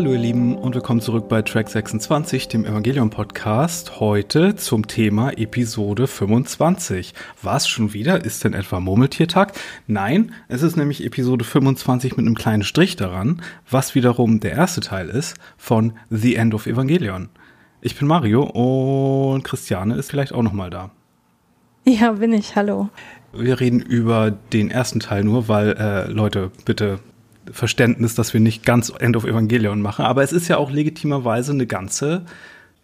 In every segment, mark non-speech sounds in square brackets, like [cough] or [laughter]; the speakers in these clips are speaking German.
Hallo ihr Lieben und willkommen zurück bei Track 26, dem Evangelion Podcast. Heute zum Thema Episode 25. Was schon wieder? Ist denn etwa Murmeltiertag? Nein, es ist nämlich Episode 25 mit einem kleinen Strich daran, was wiederum der erste Teil ist von The End of Evangelion. Ich bin Mario und Christiane ist vielleicht auch nochmal da. Ja, bin ich. Hallo. Wir reden über den ersten Teil nur, weil, äh, Leute, bitte Verständnis, dass wir nicht ganz End of Evangelion machen. Aber es ist ja auch legitimerweise eine ganze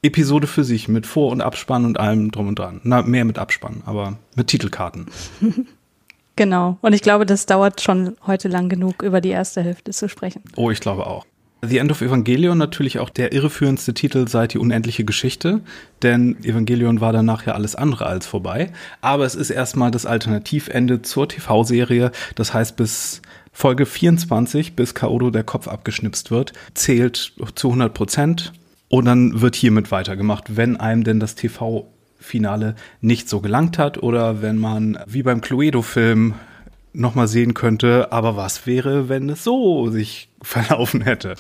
Episode für sich mit Vor- und Abspann und allem drum und dran. Na, mehr mit Abspann, aber mit Titelkarten. [laughs] genau. Und ich glaube, das dauert schon heute lang genug, über die erste Hälfte zu sprechen. Oh, ich glaube auch. The End of Evangelion natürlich auch der irreführendste Titel seit die unendliche Geschichte, denn Evangelion war danach ja alles andere als vorbei. Aber es ist erstmal das Alternativende zur TV-Serie. Das heißt, bis Folge 24, bis Kaodo der Kopf abgeschnipst wird, zählt zu 100 Prozent. Und dann wird hiermit weitergemacht, wenn einem denn das TV-Finale nicht so gelangt hat oder wenn man wie beim Cluedo-Film nochmal sehen könnte, aber was wäre, wenn es so sich [laughs] verlaufen hätte?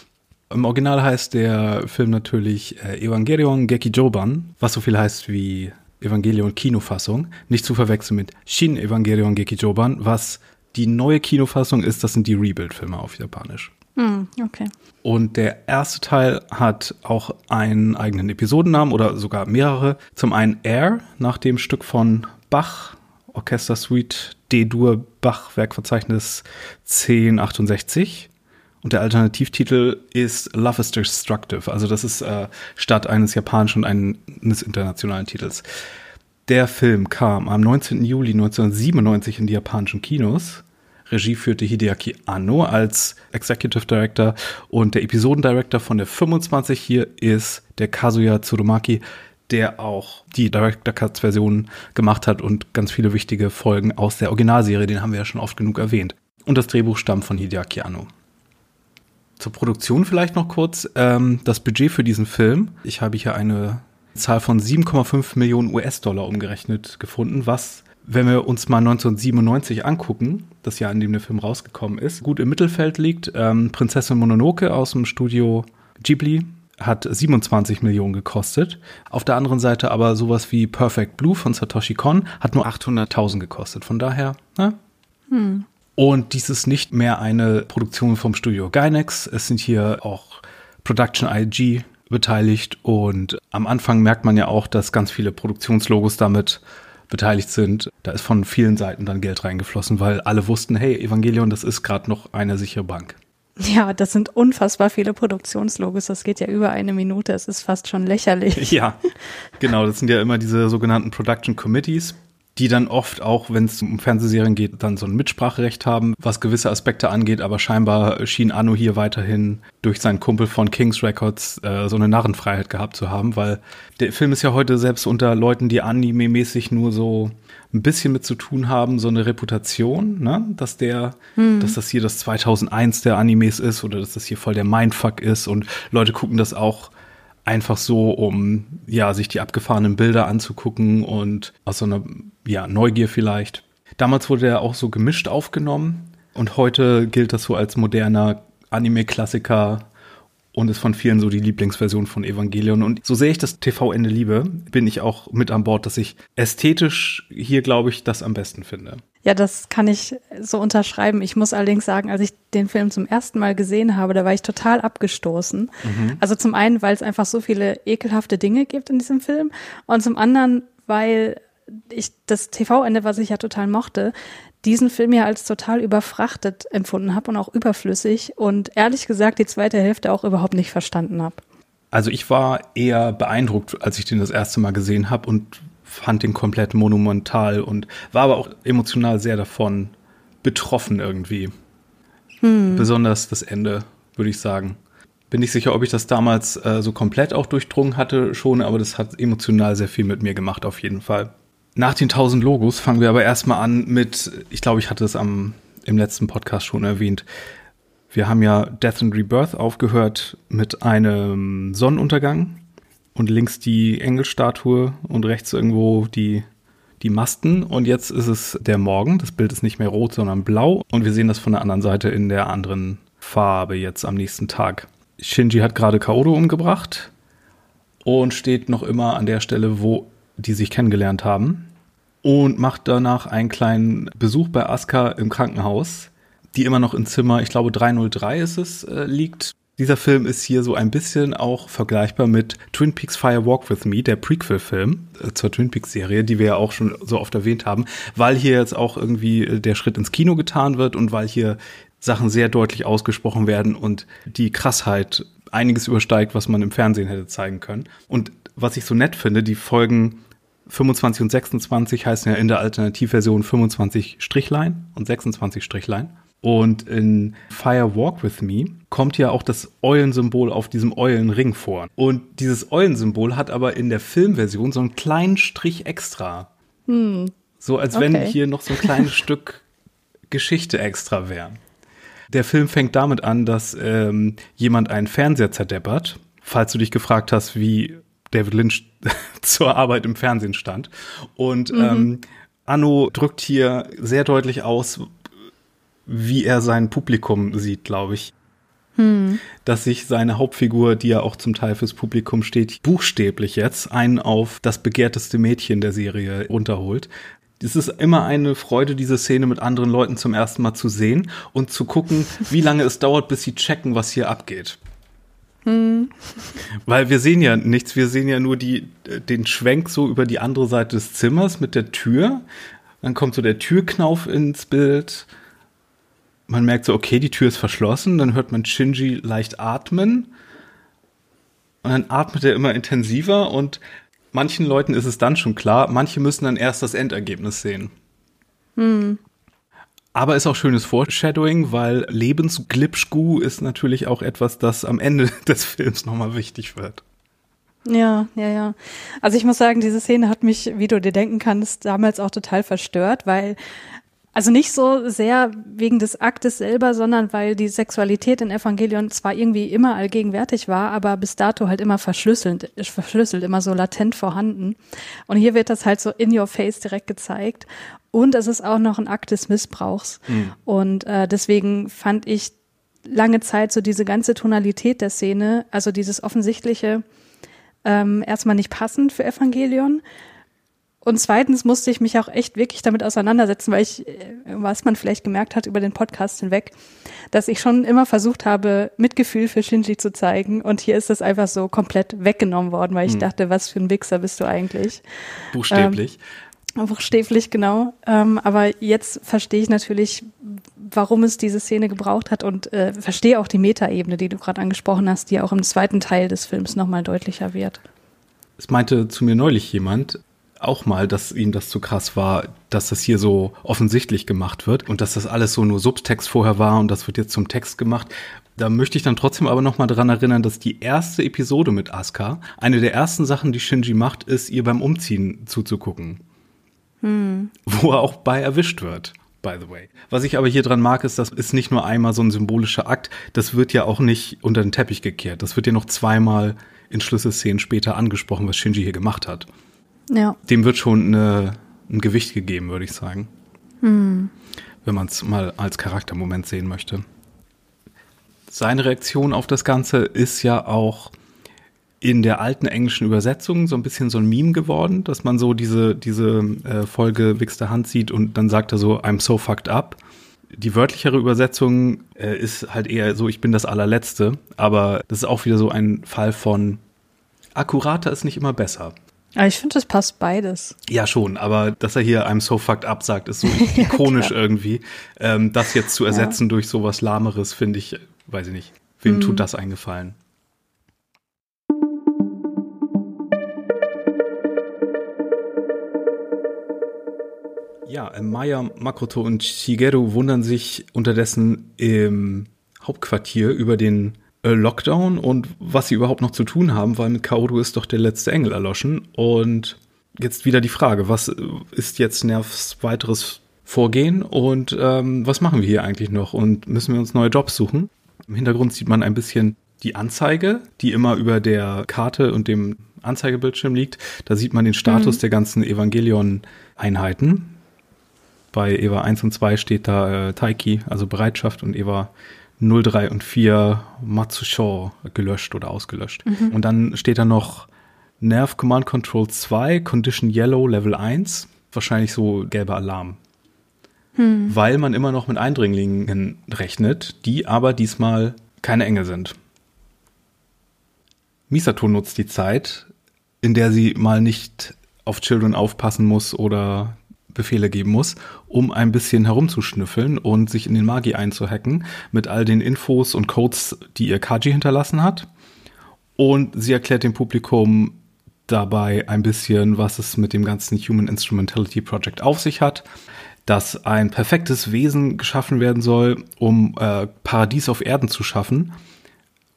Im Original heißt der Film natürlich äh, Evangelion Gekijoban, was so viel heißt wie Evangelion Kinofassung. Nicht zu verwechseln mit Shin Evangelion Gekijoban, was die neue Kinofassung ist, das sind die Rebuild-Filme auf Japanisch. Mm, okay. Und der erste Teil hat auch einen eigenen Episodennamen oder sogar mehrere. Zum einen Air, nach dem Stück von Bach, Orchester Suite D-Dur Bach Werkverzeichnis 1068. Und der Alternativtitel ist Love is Destructive. Also das ist äh, statt eines japanischen und eines internationalen Titels. Der Film kam am 19. Juli 1997 in die japanischen Kinos Regie führte Hideaki Anno als Executive Director und der Episodendirector von der 25 hier ist der Kazuya Tsurumaki, der auch die Director Cuts Version gemacht hat und ganz viele wichtige Folgen aus der Originalserie, den haben wir ja schon oft genug erwähnt. Und das Drehbuch stammt von Hideaki Anno. Zur Produktion vielleicht noch kurz. Ähm, das Budget für diesen Film, ich habe hier eine Zahl von 7,5 Millionen US-Dollar umgerechnet gefunden, was wenn wir uns mal 1997 angucken, das Jahr, in dem der Film rausgekommen ist, gut im Mittelfeld liegt. Ähm, Prinzessin Mononoke aus dem Studio Ghibli hat 27 Millionen gekostet. Auf der anderen Seite aber sowas wie Perfect Blue von Satoshi Kon hat nur 800.000 gekostet. Von daher, ne? Hm. Und dies ist nicht mehr eine Produktion vom Studio Gynex. Es sind hier auch Production IG beteiligt und am Anfang merkt man ja auch, dass ganz viele Produktionslogos damit beteiligt sind, da ist von vielen Seiten dann Geld reingeflossen, weil alle wussten, hey, Evangelion, das ist gerade noch eine sichere Bank. Ja, das sind unfassbar viele Produktionslogos. Das geht ja über eine Minute. Es ist fast schon lächerlich. Ja, genau. Das sind ja immer diese sogenannten Production Committees die dann oft auch, wenn es um Fernsehserien geht, dann so ein Mitspracherecht haben, was gewisse Aspekte angeht, aber scheinbar schien Anno hier weiterhin durch seinen Kumpel von Kings Records äh, so eine Narrenfreiheit gehabt zu haben, weil der Film ist ja heute selbst unter Leuten, die anime-mäßig nur so ein bisschen mit zu tun haben, so eine Reputation, ne? dass der, hm. dass das hier das 2001 der Animes ist oder dass das hier voll der Mindfuck ist und Leute gucken das auch einfach so, um ja sich die abgefahrenen Bilder anzugucken und aus so einer ja Neugier vielleicht. Damals wurde er auch so gemischt aufgenommen und heute gilt das so als moderner Anime-Klassiker und ist von vielen so die Lieblingsversion von Evangelion. Und so sehr ich das TV-Ende liebe, bin ich auch mit an Bord, dass ich ästhetisch hier, glaube ich, das am besten finde. Ja, das kann ich so unterschreiben. Ich muss allerdings sagen, als ich den Film zum ersten Mal gesehen habe, da war ich total abgestoßen. Mhm. Also zum einen, weil es einfach so viele ekelhafte Dinge gibt in diesem Film und zum anderen, weil ich das TV-Ende, was ich ja total mochte, diesen Film ja als total überfrachtet empfunden habe und auch überflüssig und ehrlich gesagt die zweite Hälfte auch überhaupt nicht verstanden habe. Also ich war eher beeindruckt, als ich den das erste Mal gesehen habe und fand den komplett monumental und war aber auch emotional sehr davon betroffen irgendwie. Hm. Besonders das Ende, würde ich sagen. Bin nicht sicher, ob ich das damals äh, so komplett auch durchdrungen hatte schon, aber das hat emotional sehr viel mit mir gemacht auf jeden Fall. Nach den 1000 Logos fangen wir aber erstmal an mit, ich glaube, ich hatte es am, im letzten Podcast schon erwähnt. Wir haben ja Death and Rebirth aufgehört mit einem Sonnenuntergang und links die Engelstatue und rechts irgendwo die, die Masten. Und jetzt ist es der Morgen. Das Bild ist nicht mehr rot, sondern blau. Und wir sehen das von der anderen Seite in der anderen Farbe jetzt am nächsten Tag. Shinji hat gerade Kaoru umgebracht und steht noch immer an der Stelle, wo die sich kennengelernt haben und macht danach einen kleinen Besuch bei Asuka im Krankenhaus, die immer noch im Zimmer, ich glaube 303 ist es, äh, liegt. Dieser Film ist hier so ein bisschen auch vergleichbar mit Twin Peaks Fire Walk With Me, der Prequel-Film äh, zur Twin Peaks-Serie, die wir ja auch schon so oft erwähnt haben, weil hier jetzt auch irgendwie äh, der Schritt ins Kino getan wird und weil hier Sachen sehr deutlich ausgesprochen werden und die Krassheit einiges übersteigt, was man im Fernsehen hätte zeigen können. Und was ich so nett finde, die Folgen 25 und 26 heißen ja in der Alternativversion 25 Strichlein und 26 Strichlein. Und in Fire Walk With Me kommt ja auch das Eulensymbol auf diesem Eulenring vor. Und dieses Eulensymbol hat aber in der Filmversion so einen kleinen Strich extra. Hm. So als okay. wenn hier noch so ein kleines [laughs] Stück Geschichte extra wäre. Der Film fängt damit an, dass ähm, jemand einen Fernseher zerdeppert. Falls du dich gefragt hast, wie David Lynch [laughs] zur Arbeit im Fernsehen stand. Und mhm. ähm, Anno drückt hier sehr deutlich aus, wie er sein Publikum sieht, glaube ich. Hm. Dass sich seine Hauptfigur, die ja auch zum Teil fürs Publikum steht, buchstäblich jetzt einen auf das begehrteste Mädchen der Serie runterholt. Es ist immer eine Freude, diese Szene mit anderen Leuten zum ersten Mal zu sehen und zu gucken, [laughs] wie lange es dauert, bis sie checken, was hier abgeht. Hm. Weil wir sehen ja nichts, wir sehen ja nur die, den Schwenk so über die andere Seite des Zimmers mit der Tür. Dann kommt so der Türknauf ins Bild man merkt so, okay, die Tür ist verschlossen, dann hört man Shinji leicht atmen und dann atmet er immer intensiver und manchen Leuten ist es dann schon klar, manche müssen dann erst das Endergebnis sehen. Hm. Aber ist auch schönes Foreshadowing, weil Lebensglipschgu ist natürlich auch etwas, das am Ende [laughs] des Films nochmal wichtig wird. Ja, ja, ja. Also ich muss sagen, diese Szene hat mich, wie du dir denken kannst, damals auch total verstört, weil also nicht so sehr wegen des Aktes selber, sondern weil die Sexualität in Evangelion zwar irgendwie immer allgegenwärtig war, aber bis dato halt immer verschlüsselt, verschlüsselt, immer so latent vorhanden. Und hier wird das halt so in your face direkt gezeigt. Und es ist auch noch ein Akt des Missbrauchs. Mhm. Und äh, deswegen fand ich lange Zeit so diese ganze Tonalität der Szene, also dieses offensichtliche, ähm, erstmal nicht passend für Evangelion. Und zweitens musste ich mich auch echt wirklich damit auseinandersetzen, weil ich, äh, was man vielleicht gemerkt hat über den Podcast hinweg, dass ich schon immer versucht habe, Mitgefühl für Shinji zu zeigen. Und hier ist das einfach so komplett weggenommen worden, weil ich hm. dachte, was für ein Wichser bist du eigentlich? Buchstäblich. Ähm, buchstäblich, genau. Ähm, aber jetzt verstehe ich natürlich, warum es diese Szene gebraucht hat und äh, verstehe auch die Metaebene, die du gerade angesprochen hast, die auch im zweiten Teil des Films nochmal deutlicher wird. Es meinte zu mir neulich jemand, auch mal, dass ihm das zu krass war, dass das hier so offensichtlich gemacht wird und dass das alles so nur Subtext vorher war und das wird jetzt zum Text gemacht. Da möchte ich dann trotzdem aber noch mal daran erinnern, dass die erste Episode mit Asuka, eine der ersten Sachen, die Shinji macht, ist, ihr beim Umziehen zuzugucken. Hm. Wo er auch bei erwischt wird by the way. Was ich aber hier dran mag, ist, das ist nicht nur einmal so ein symbolischer Akt, das wird ja auch nicht unter den Teppich gekehrt. Das wird ja noch zweimal in Schlüsselszenen später angesprochen, was Shinji hier gemacht hat. Ja. Dem wird schon eine, ein Gewicht gegeben, würde ich sagen. Hm. Wenn man es mal als Charaktermoment sehen möchte. Seine Reaktion auf das Ganze ist ja auch in der alten englischen Übersetzung so ein bisschen so ein Meme geworden, dass man so diese, diese äh, Folge Wix der Hand sieht und dann sagt er so, I'm so fucked up. Die wörtlichere Übersetzung äh, ist halt eher so, ich bin das allerletzte, aber das ist auch wieder so ein Fall von akkurater ist nicht immer besser. Aber ich finde, das passt beides. Ja, schon, aber dass er hier I'm so fucked up sagt, ist so [laughs] ikonisch ja, irgendwie. Ähm, das jetzt zu ersetzen ja. durch sowas Lahmeres, finde ich, weiß ich nicht. Wem mhm. tut das eingefallen? Ja, äh, Maya, Makoto und Shigeru wundern sich unterdessen im Hauptquartier über den Lockdown und was sie überhaupt noch zu tun haben, weil mit Kaoru ist doch der letzte Engel erloschen. Und jetzt wieder die Frage, was ist jetzt Nervs weiteres Vorgehen und ähm, was machen wir hier eigentlich noch und müssen wir uns neue Jobs suchen? Im Hintergrund sieht man ein bisschen die Anzeige, die immer über der Karte und dem Anzeigebildschirm liegt. Da sieht man den Status mhm. der ganzen Evangelion-Einheiten. Bei Eva 1 und 2 steht da äh, Taiki, also Bereitschaft, und Eva 03 und 4 Matsusho gelöscht oder ausgelöscht. Mhm. Und dann steht da noch Nerv Command Control 2, Condition Yellow Level 1, wahrscheinlich so gelber Alarm. Hm. Weil man immer noch mit Eindringlingen rechnet, die aber diesmal keine Engel sind. Misato nutzt die Zeit, in der sie mal nicht auf Children aufpassen muss oder Befehle geben muss, um ein bisschen herumzuschnüffeln und sich in den Magi einzuhacken mit all den Infos und Codes, die ihr Kaji hinterlassen hat. Und sie erklärt dem Publikum dabei ein bisschen, was es mit dem ganzen Human Instrumentality Project auf sich hat, dass ein perfektes Wesen geschaffen werden soll, um äh, Paradies auf Erden zu schaffen,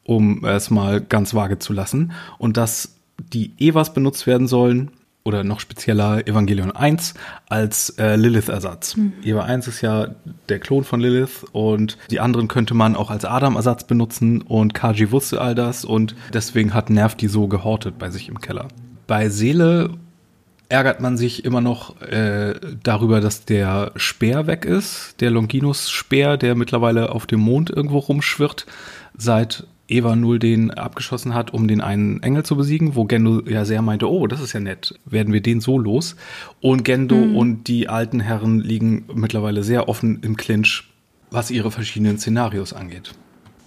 um es mal ganz vage zu lassen, und dass die Evas benutzt werden sollen, oder noch spezieller Evangelion 1 als äh, Lilith-Ersatz. Mhm. Eva 1 ist ja der Klon von Lilith und die anderen könnte man auch als Adam-Ersatz benutzen und Kaji wusste all das und deswegen hat Nerv die so gehortet bei sich im Keller. Bei Seele ärgert man sich immer noch äh, darüber, dass der Speer weg ist, der Longinus-Speer, der mittlerweile auf dem Mond irgendwo rumschwirrt, seit Eva 0 den abgeschossen hat, um den einen Engel zu besiegen, wo Gendo ja sehr meinte, oh, das ist ja nett, werden wir den so los. Und Gendo mhm. und die alten Herren liegen mittlerweile sehr offen im Clinch, was ihre verschiedenen Szenarios angeht.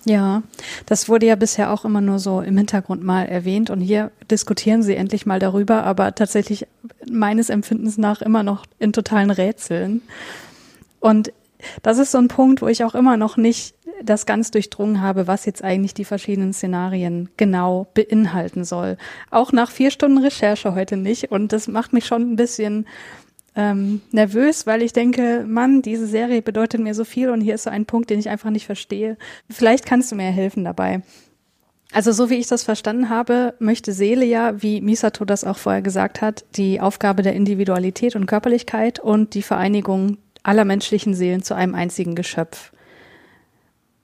Ja, das wurde ja bisher auch immer nur so im Hintergrund mal erwähnt und hier diskutieren sie endlich mal darüber, aber tatsächlich meines Empfindens nach immer noch in totalen Rätseln. Und das ist so ein Punkt, wo ich auch immer noch nicht das ganz durchdrungen habe, was jetzt eigentlich die verschiedenen Szenarien genau beinhalten soll. Auch nach vier Stunden Recherche heute nicht. Und das macht mich schon ein bisschen ähm, nervös, weil ich denke, Mann, diese Serie bedeutet mir so viel und hier ist so ein Punkt, den ich einfach nicht verstehe. Vielleicht kannst du mir helfen dabei. Also so wie ich das verstanden habe, möchte Seele ja, wie Misato das auch vorher gesagt hat, die Aufgabe der Individualität und Körperlichkeit und die Vereinigung aller menschlichen Seelen zu einem einzigen Geschöpf.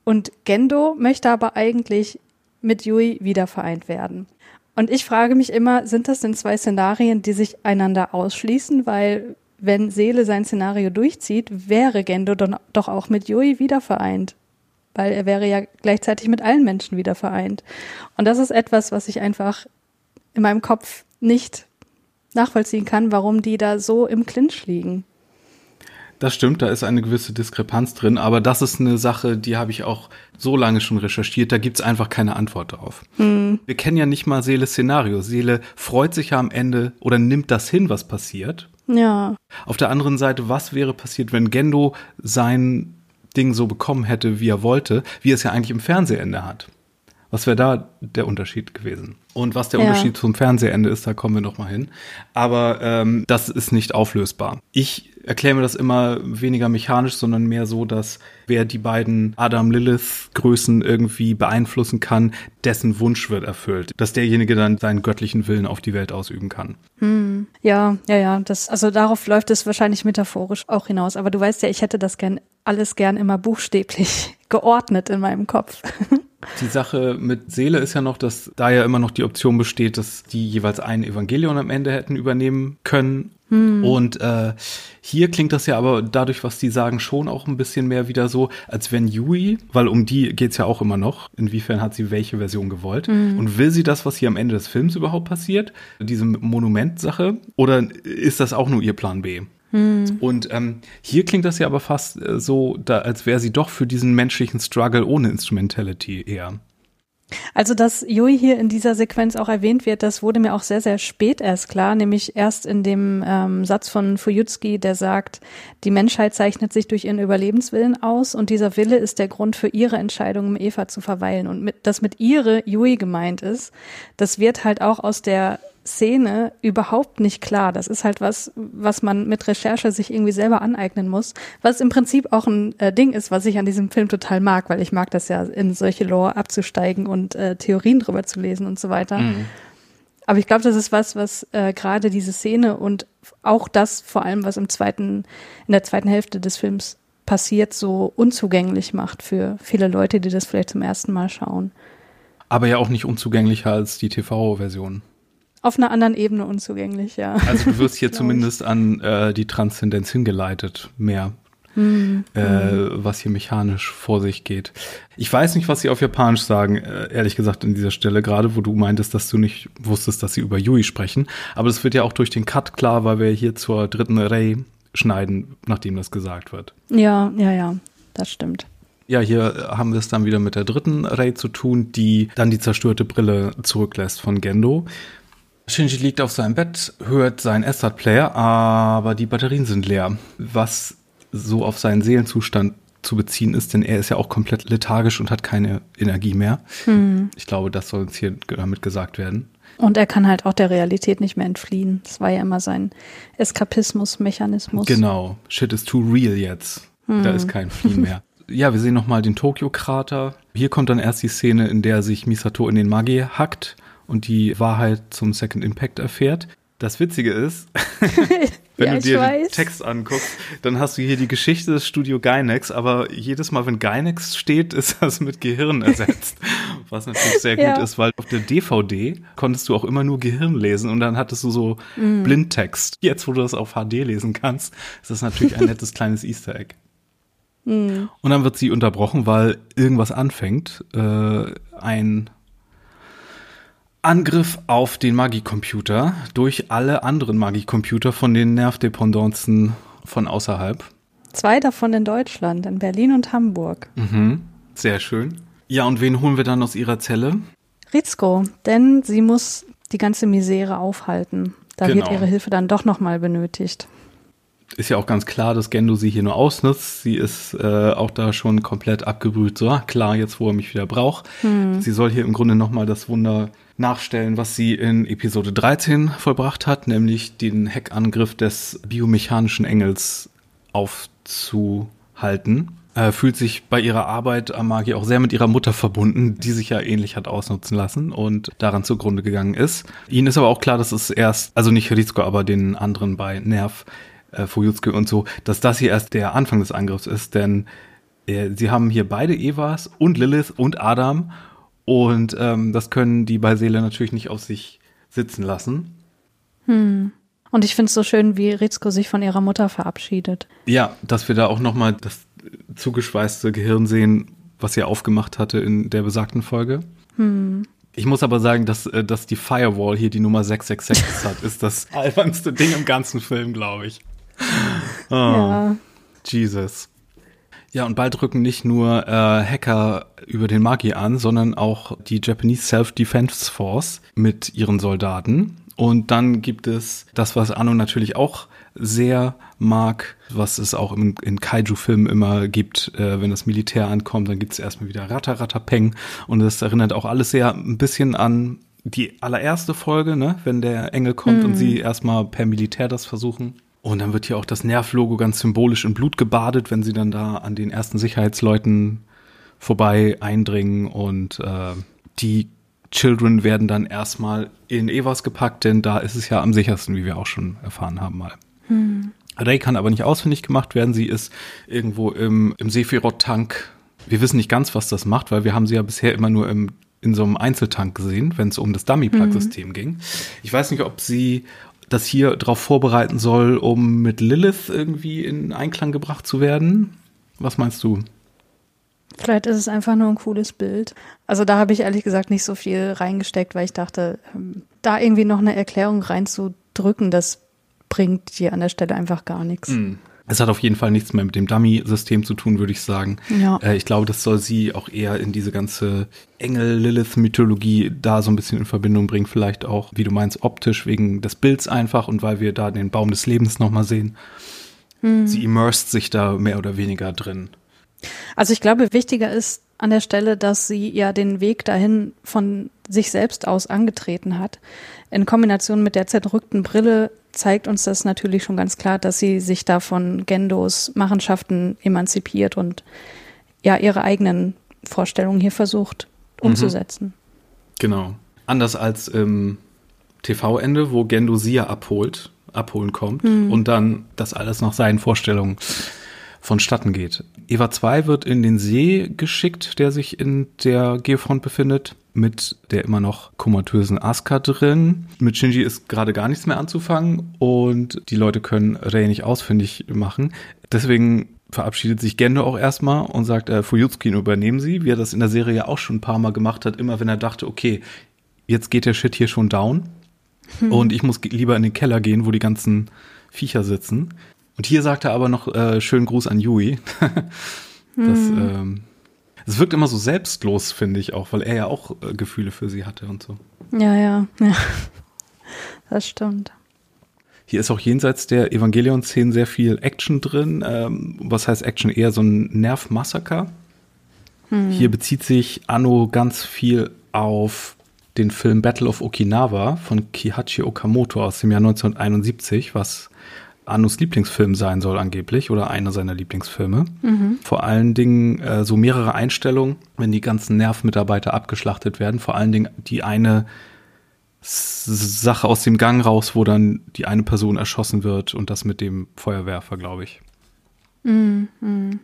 Und Gendo möchte aber eigentlich mit Yui wieder vereint werden. Und ich frage mich immer, sind das denn zwei Szenarien, die sich einander ausschließen? Weil wenn Seele sein Szenario durchzieht, wäre Gendo doch auch mit Yui wieder vereint. Weil er wäre ja gleichzeitig mit allen Menschen wieder vereint. Und das ist etwas, was ich einfach in meinem Kopf nicht nachvollziehen kann, warum die da so im Clinch liegen. Das stimmt, da ist eine gewisse Diskrepanz drin, aber das ist eine Sache, die habe ich auch so lange schon recherchiert, da gibt's einfach keine Antwort drauf. Hm. Wir kennen ja nicht mal Seeles Szenario. Seele freut sich ja am Ende oder nimmt das hin, was passiert. Ja. Auf der anderen Seite, was wäre passiert, wenn Gendo sein Ding so bekommen hätte, wie er wollte, wie er es ja eigentlich im Fernsehende hat? Was wäre da der Unterschied gewesen? Und was der ja. Unterschied zum Fernsehende ist, da kommen wir noch mal hin. Aber ähm, das ist nicht auflösbar. Ich erkläre mir das immer weniger mechanisch, sondern mehr so, dass wer die beiden Adam-Lilith-Größen irgendwie beeinflussen kann, dessen Wunsch wird erfüllt. Dass derjenige dann seinen göttlichen Willen auf die Welt ausüben kann. Hm. Ja, ja, ja. Das, also darauf läuft es wahrscheinlich metaphorisch auch hinaus. Aber du weißt ja, ich hätte das gern alles gern immer buchstäblich [laughs] geordnet in meinem Kopf. [laughs] Die Sache mit Seele ist ja noch, dass da ja immer noch die Option besteht, dass die jeweils ein Evangelion am Ende hätten übernehmen können. Hm. Und äh, hier klingt das ja aber dadurch, was die sagen, schon auch ein bisschen mehr wieder so, als wenn Yui, weil um die geht's ja auch immer noch, inwiefern hat sie welche Version gewollt hm. und will sie das, was hier am Ende des Films überhaupt passiert, diese Monumentsache, oder ist das auch nur ihr Plan B? Hm. Und ähm, hier klingt das ja aber fast äh, so, da, als wäre sie doch für diesen menschlichen Struggle ohne Instrumentality eher. Also, dass Yui hier in dieser Sequenz auch erwähnt wird, das wurde mir auch sehr, sehr spät erst klar, nämlich erst in dem ähm, Satz von Fuyutsuki, der sagt, die Menschheit zeichnet sich durch ihren Überlebenswillen aus und dieser Wille ist der Grund für ihre Entscheidung, im Eva zu verweilen. Und mit, dass mit ihre Yui gemeint ist, das wird halt auch aus der Szene überhaupt nicht klar. Das ist halt was, was man mit Recherche sich irgendwie selber aneignen muss, was im Prinzip auch ein äh, Ding ist, was ich an diesem Film total mag, weil ich mag das ja, in solche Lore abzusteigen und äh, Theorien drüber zu lesen und so weiter. Mhm. Aber ich glaube, das ist was, was äh, gerade diese Szene und auch das vor allem, was im zweiten, in der zweiten Hälfte des Films passiert, so unzugänglich macht für viele Leute, die das vielleicht zum ersten Mal schauen. Aber ja auch nicht unzugänglicher als die TV-Version. Auf einer anderen Ebene unzugänglich, ja. Also du wirst hier [laughs] zumindest an äh, die Transzendenz hingeleitet, mehr. Mhm. äh, was hier mechanisch vor sich geht. Ich weiß nicht, was sie auf Japanisch sagen, äh, ehrlich gesagt, an dieser Stelle, gerade wo du meintest, dass du nicht wusstest, dass sie über Yui sprechen. Aber das wird ja auch durch den Cut klar, weil wir hier zur dritten Rei schneiden, nachdem das gesagt wird. Ja, ja, ja, das stimmt. Ja, hier haben wir es dann wieder mit der dritten Rei zu tun, die dann die zerstörte Brille zurücklässt von Gendo. Shinji liegt auf seinem Bett, hört seinen Estat-Player, aber die Batterien sind leer, was so auf seinen Seelenzustand zu beziehen ist, denn er ist ja auch komplett lethargisch und hat keine Energie mehr. Hm. Ich glaube, das soll uns hier damit gesagt werden. Und er kann halt auch der Realität nicht mehr entfliehen. Das war ja immer sein Eskapismus-Mechanismus. Genau. Shit is too real jetzt. Da ist kein Fliehen mehr. Ja, wir sehen nochmal den Tokio-Krater. Hier kommt dann erst die Szene, in der sich Misato in den Magi hackt und die Wahrheit zum Second Impact erfährt. Das Witzige ist, [laughs] wenn Ja, du dir den weiß. Text anguckst, dann hast du hier die Geschichte des Studio Gynex, aber jedes Mal, wenn Gynex steht, ist das mit Gehirn ersetzt. [laughs] Was natürlich sehr gut Ja. ist, weil auf der DVD konntest du auch immer nur Gehirn lesen und dann hattest du so Mhm. Blindtext. Jetzt, wo du das auf HD lesen kannst, ist das natürlich ein [laughs] nettes kleines Easter Egg. Mhm. Und dann wird sie unterbrochen, weil irgendwas anfängt. Äh, ein Angriff auf den Magicomputer durch alle anderen Magicomputer von den Nervdependancen von außerhalb. Zwei davon in Deutschland, in Berlin und Hamburg. Mhm. Sehr schön. Ja, und wen holen wir dann aus ihrer Zelle? Rizko, denn sie muss die ganze Misere aufhalten. Da wird Genau. ihre Hilfe dann doch nochmal benötigt. Ist ja auch ganz klar, dass Gendo sie hier nur ausnutzt. Sie ist äh, auch da schon komplett abgebrüht. So, ah, klar, jetzt wo er mich wieder braucht. Sie soll hier im Grunde nochmal das Wunder nachstellen, was sie in Episode 13 vollbracht hat, nämlich den Hackangriff des biomechanischen Engels aufzuhalten. Äh, fühlt sich bei ihrer Arbeit am Magi auch sehr mit ihrer Mutter verbunden, die sich ja ähnlich hat ausnutzen lassen und daran zugrunde gegangen ist. Ihnen ist aber auch klar, dass es erst, also nicht Rizko, aber den anderen bei Nerv, äh, Fujutsuki und so, dass das hier erst der Anfang des Angriffs ist, denn äh, sie haben hier beide Evas und Lilith und Adam und ähm, das können die bei Seele natürlich nicht auf sich sitzen lassen. Und ich finde es so schön, wie Rizko sich von ihrer Mutter verabschiedet. Ja, dass wir da auch nochmal das zugeschweißte Gehirn sehen, was sie aufgemacht hatte in der besagten Folge. Ich muss aber sagen, dass, äh, dass die Firewall hier die Nummer 666 hat, ist das [laughs] albernste Ding im ganzen Film, glaube ich. Oh, Ja. Jesus. Ja, und bald rücken nicht nur äh, Hacker über den Magi an, sondern auch die Japanese Self-Defense Force mit ihren Soldaten. Und dann gibt es das, was Anno natürlich auch sehr mag, was es auch in, in Kaiju-Filmen immer gibt, äh, wenn das Militär ankommt, dann gibt es erstmal wieder Ratter, Ratter, Peng. Und das erinnert auch alles sehr ein bisschen an die allererste Folge, ne, wenn der Engel kommt und sie erstmal per Militär das versuchen. Und dann wird hier auch das Nerv-Logo ganz symbolisch in Blut gebadet, wenn sie dann da an den ersten Sicherheitsleuten vorbei eindringen und äh, die Children werden dann erstmal in Evas gepackt, denn da ist es ja am sichersten, wie wir auch schon erfahren haben mal. Ray kann aber nicht ausfindig gemacht werden. Sie ist irgendwo im, im Sephiroth-Tank. Wir wissen nicht ganz, was das macht, weil wir haben sie ja bisher immer nur im, in so einem Einzeltank gesehen, wenn es um das Dummy-Plug-System ging. Ich weiß nicht, ob sie das hier darauf vorbereiten soll, um mit Lilith irgendwie in Einklang gebracht zu werden. Was meinst du? Vielleicht ist es einfach nur ein cooles Bild. Also da habe ich ehrlich gesagt nicht so viel reingesteckt, weil ich dachte, ähm, da irgendwie noch eine Erklärung reinzudrücken, das bringt dir an der Stelle einfach gar nichts. Es hat auf jeden Fall nichts mehr mit dem Dummy-System zu tun, würde ich sagen. Ja. Äh, ich glaube, das soll sie auch eher in diese ganze Engel-Lilith-Mythologie da so ein bisschen in Verbindung bringen. Vielleicht auch, wie du meinst, optisch wegen des Bilds einfach und weil wir da den Baum des Lebens nochmal sehen. Sie immerst sich da mehr oder weniger drin. Also ich glaube, wichtiger ist an der Stelle, dass sie ja den Weg dahin von sich selbst aus angetreten hat. In Kombination mit der zerdrückten Brille zeigt uns das natürlich schon ganz klar, dass sie sich da von Gendos Machenschaften emanzipiert und ja ihre eigenen Vorstellungen hier versucht umzusetzen. Genau. Anders als im TV-Ende, wo Gendo sie ja abholt, abholen kommt und dann das alles nach seinen Vorstellungen vonstatten geht. Eva 2 wird in den See geschickt, der sich in der Geofront befindet, mit der immer noch komatösen Asuka drin. Mit Shinji ist gerade gar nichts mehr anzufangen und die Leute können Rei nicht ausfindig machen. Deswegen verabschiedet sich Gendo auch erstmal und sagt, äh, Fujutsuki übernehmen Sie, wie er das in der Serie ja auch schon ein paar Mal gemacht hat, immer wenn er dachte, okay, jetzt geht der Shit hier schon down hm. und ich muss lieber in den Keller gehen, wo die ganzen Viecher sitzen. Und hier sagt er aber noch äh, schönen Gruß an Yui. [laughs] das, hm. ähm, es wirkt immer so selbstlos, finde ich auch, weil er ja auch äh, Gefühle für sie hatte und so. Ja, ja, [laughs] ja. Das stimmt. Hier ist auch jenseits der Evangelion-Szenen sehr viel Action drin. Ähm, was heißt Action? Eher so ein Nervmassaker. Hm. Hier bezieht sich Anno ganz viel auf den Film Battle of Okinawa von Kihachi Okamoto aus dem Jahr 1971, was Annos Lieblingsfilm sein soll angeblich oder einer seiner Lieblingsfilme. Mhm. Vor allen Dingen äh, so mehrere Einstellungen, wenn die ganzen Nervmitarbeiter abgeschlachtet werden. Vor allen Dingen die eine Sache aus dem Gang raus, wo dann die eine Person erschossen wird und das mit dem Feuerwerfer, glaube ich. Mhm.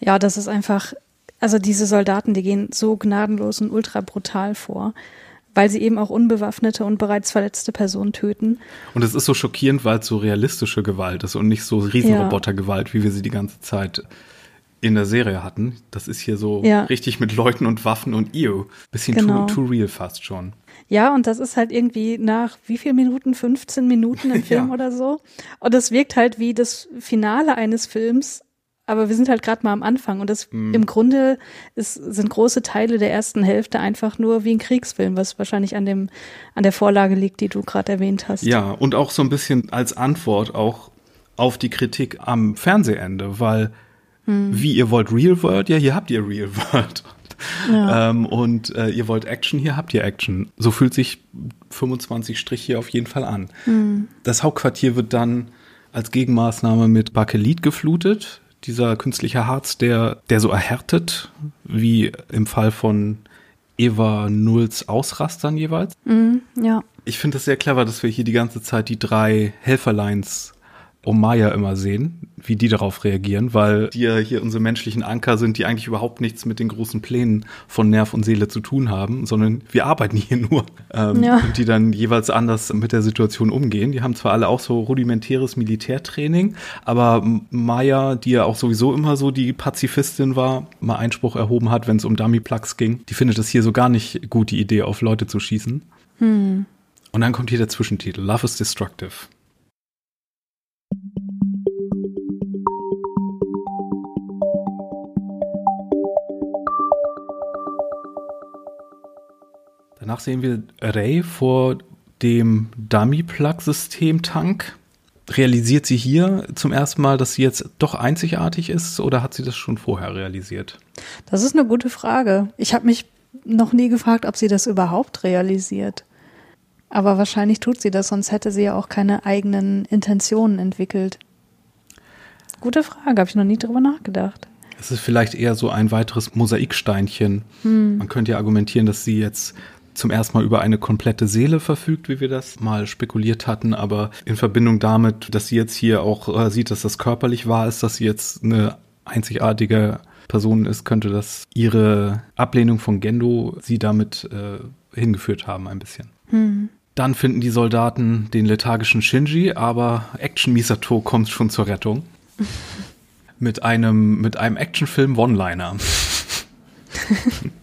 Ja, das ist einfach, also diese Soldaten, die gehen so gnadenlos und ultra brutal vor, weil sie eben auch unbewaffnete und bereits verletzte Personen töten. Und es ist so schockierend, weil es so realistische Gewalt ist und nicht so Riesenrobotergewalt, ja. wie wir sie die ganze Zeit in der Serie hatten. Das ist hier so ja. richtig mit Leuten und Waffen und ew. Bisschen genau. too, too real fast schon. Ja, und das ist halt irgendwie nach wie viel Minuten? 15 Minuten im [laughs] Film ja. oder so. Und das wirkt halt wie das Finale eines Films, aber wir sind halt gerade mal am Anfang. Und das mm. im Grunde ist, sind große Teile der ersten Hälfte einfach nur wie ein Kriegsfilm, was wahrscheinlich an dem, an der Vorlage liegt, die du gerade erwähnt hast. Ja, und auch so ein bisschen als Antwort auch auf die Kritik am Fernsehende, weil hm. Wie ihr wollt Real World? Ja, hier habt ihr Real World. [laughs] Ja. Ähm, und äh, ihr wollt Action, hier habt ihr Action. So fühlt sich 25 Strich hier auf jeden Fall an. Mhm. Das Hauptquartier wird dann als Gegenmaßnahme mit Bakelit geflutet. Dieser künstliche Harz, der, der so erhärtet, wie im Fall von Eva Nulls Ausrastern jeweils. Mhm, ja. Ich finde es sehr clever, dass wir hier die ganze Zeit die drei Helferlines Omaya immer sehen, wie die darauf reagieren, weil die ja hier unsere menschlichen Anker sind, die eigentlich überhaupt nichts mit den großen Plänen von Nerv und Seele zu tun haben, sondern wir arbeiten hier nur. Ähm, ja. Und die dann jeweils anders mit der Situation umgehen. Die haben zwar alle auch so rudimentäres Militärtraining, aber Maya, die ja auch sowieso immer so die Pazifistin war, mal Einspruch erhoben hat, wenn es um Dummy-Plugs ging, die findet es hier so gar nicht gut, die Idee, auf Leute zu schießen. Hm. Und dann kommt hier der Zwischentitel, Love is Destructive. Danach sehen wir Ray vor dem Dummy-Plug-System-Tank. Realisiert sie hier zum ersten Mal, dass sie jetzt doch einzigartig ist oder hat sie das schon vorher realisiert? Das ist eine gute Frage. Ich habe mich noch nie gefragt, ob sie das überhaupt realisiert. Aber wahrscheinlich tut sie das, sonst hätte sie ja auch keine eigenen Intentionen entwickelt. Gute Frage, habe ich noch nie drüber nachgedacht. Es ist vielleicht eher so ein weiteres Mosaiksteinchen. Hm. Man könnte ja argumentieren, dass sie jetzt zum ersten Mal über eine komplette Seele verfügt, wie wir das mal spekuliert hatten, aber in Verbindung damit, dass sie jetzt hier auch äh, sieht, dass das körperlich wahr ist, dass sie jetzt eine einzigartige Person ist, könnte das ihre Ablehnung von Gendo sie damit äh, hingeführt haben ein bisschen. Hm. Dann finden die Soldaten den lethargischen Shinji, aber Action Misato kommt schon zur Rettung. [laughs] mit einem, mit einem Actionfilm One-Liner. [laughs]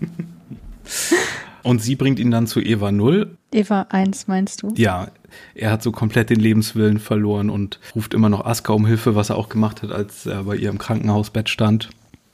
Und sie bringt ihn dann zu Eva Null. Eva 1 meinst du? Ja, er hat so komplett den Lebenswillen verloren und ruft immer noch Aska um Hilfe, was er auch gemacht hat, als er bei ihr im Krankenhausbett stand.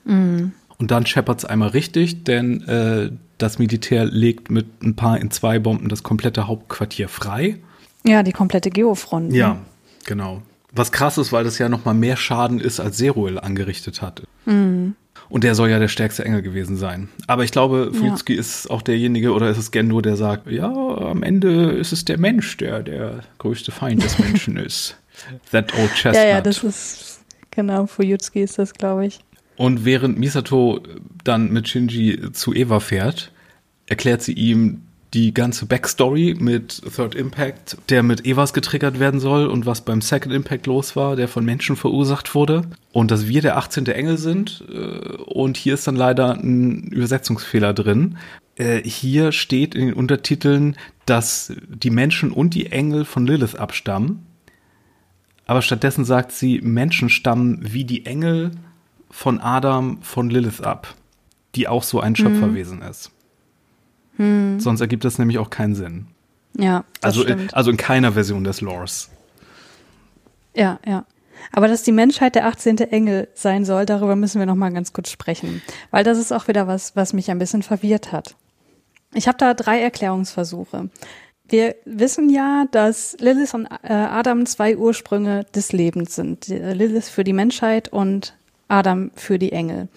Mhm. Und dann scheppert es einmal richtig, denn äh, das Militär legt mit ein paar in zwei Bomben das komplette Hauptquartier frei. Ja, die komplette Geofront. Ne? Ja, genau. Was krass ist, weil das ja noch mal mehr Schaden ist, als Seruel angerichtet hat. Mhm. Und der soll ja der stärkste Engel gewesen sein. Aber ich glaube, Fujitsuki ja. ist auch derjenige, oder ist es Gendo, der sagt, ja, am Ende ist es der Mensch, der der größte Feind des Menschen [laughs] ist. That old chestnut. Ja, ja, das ist, genau, Fujitsuki ist das, glaube ich. Und während Misato dann mit Shinji zu Eva fährt, erklärt sie ihm, die ganze Backstory mit Third Impact, der mit Evas getriggert werden soll und was beim Second Impact los war, der von Menschen verursacht wurde. Und dass wir der 18. Engel sind. Äh, und hier ist dann leider ein Übersetzungsfehler drin. Äh, hier steht in den Untertiteln, dass die Menschen und die Engel von Lilith abstammen. aber stattdessen sagt sie, Menschen stammen wie die Engel von Adam von Lilith ab, die auch so ein Schöpferwesen hm. ist. Hm. Sonst ergibt das nämlich auch keinen Sinn. Ja, also, stimmt. In, also in keiner Version des Lores. Ja, ja. Aber dass die Menschheit der 18. Engel sein soll, darüber müssen wir noch mal ganz kurz sprechen, weil das ist auch wieder was, was mich ein bisschen verwirrt hat. Ich habe da drei Erklärungsversuche. Wir wissen ja, dass Lilith und äh, Adam zwei Ursprünge des Lebens sind. Lilith für die Menschheit und Adam für die Engel.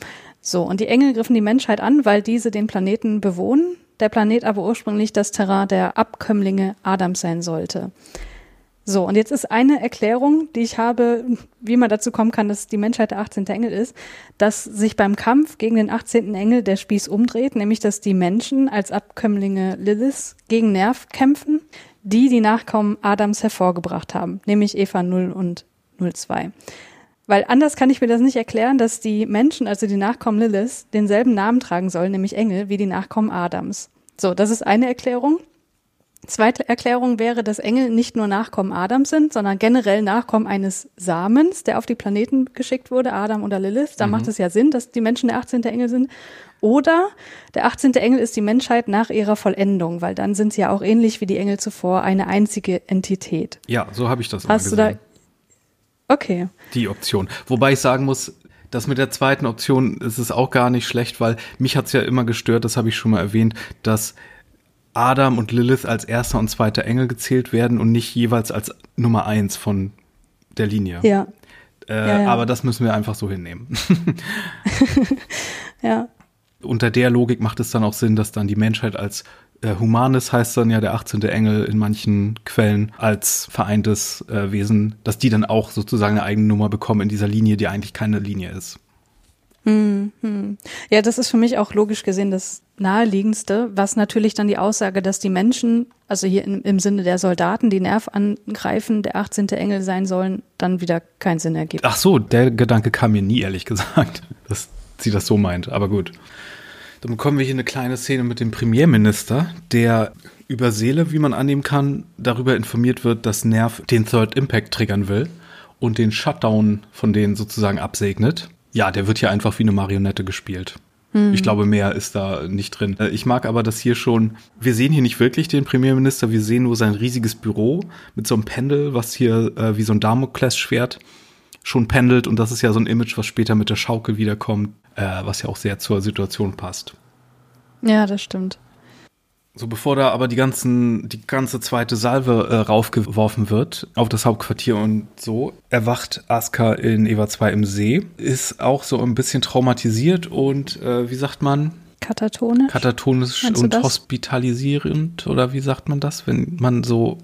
So, und die Engel griffen die Menschheit an, weil diese den Planeten bewohnen, der Planet aber ursprünglich das Terrain der Abkömmlinge Adams sein sollte. So, und jetzt ist eine Erklärung, die ich habe, wie man dazu kommen kann, dass die Menschheit der 18. Engel ist, dass sich beim Kampf gegen den 18. Engel der Spieß umdreht, nämlich dass die Menschen als Abkömmlinge Lilith gegen Nerv kämpfen, die die Nachkommen Adams hervorgebracht haben, nämlich Eva 0 und 02. Weil anders kann ich mir das nicht erklären, dass die Menschen, also die Nachkommen Lilith, denselben Namen tragen sollen, nämlich Engel, wie die Nachkommen Adams. So, das ist eine Erklärung. Zweite Erklärung wäre, dass Engel nicht nur Nachkommen Adams sind, sondern generell Nachkommen eines Samens, der auf die Planeten geschickt wurde, Adam oder Lilith. Da mhm. macht es ja Sinn, dass die Menschen der 18. Engel sind. Oder der 18. Engel ist die Menschheit nach ihrer Vollendung, weil dann sind sie ja auch ähnlich wie die Engel zuvor eine einzige Entität. Ja, so habe ich das Hast. Du da Okay. Die Option. Wobei ich sagen muss, das mit der zweiten Option ist es auch gar nicht schlecht, weil mich hat es ja immer gestört, das habe ich schon mal erwähnt, dass Adam und Lilith als erster und zweiter Engel gezählt werden und nicht jeweils als Nummer eins von der Linie. Ja. Äh, ja, ja. Aber das müssen wir einfach so hinnehmen. [laughs] ja. Unter der Logik macht es dann auch Sinn, dass dann die Menschheit als äh, Humanes heißt dann ja der 18. Engel in manchen Quellen als vereintes äh, Wesen, dass die dann auch sozusagen eine eigene Nummer bekommen in dieser Linie, die eigentlich keine Linie ist. Hm, hm. Ja, das ist für mich auch logisch gesehen das naheliegendste, was natürlich dann die Aussage, dass die Menschen, also hier im, im Sinne der Soldaten, die Nerv angreifen, der 18. Engel sein sollen, dann wieder keinen Sinn ergibt. Ach so, der Gedanke kam mir nie, ehrlich gesagt, [laughs] dass sie das so meint, aber gut. Dann bekommen wir hier eine kleine Szene mit dem Premierminister, der über Seele, wie man annehmen kann, darüber informiert wird, dass Nerv den Third Impact triggern will und den Shutdown von denen sozusagen absegnet. Ja, der wird hier einfach wie eine Marionette gespielt. Hm. Ich glaube, mehr ist da nicht drin. Äh, ich mag aber das hier schon. Wir sehen hier nicht wirklich den Premierminister, wir sehen nur sein riesiges Büro mit so einem Pendel, was hier äh, wie so ein Damoklesschwert schon pendelt. Und das ist ja so ein Image, was später mit der Schaukel wiederkommt, äh, was ja auch sehr zur Situation passt. Ja, das stimmt. So bevor da aber die ganzen, die ganze zweite Salve äh, raufgeworfen wird auf das Hauptquartier und so, erwacht Aska in Eva 2 im See, ist auch so ein bisschen traumatisiert und äh, wie sagt man? Katatonisch. Katatonisch und hospitalisierend oder wie sagt man das, wenn man so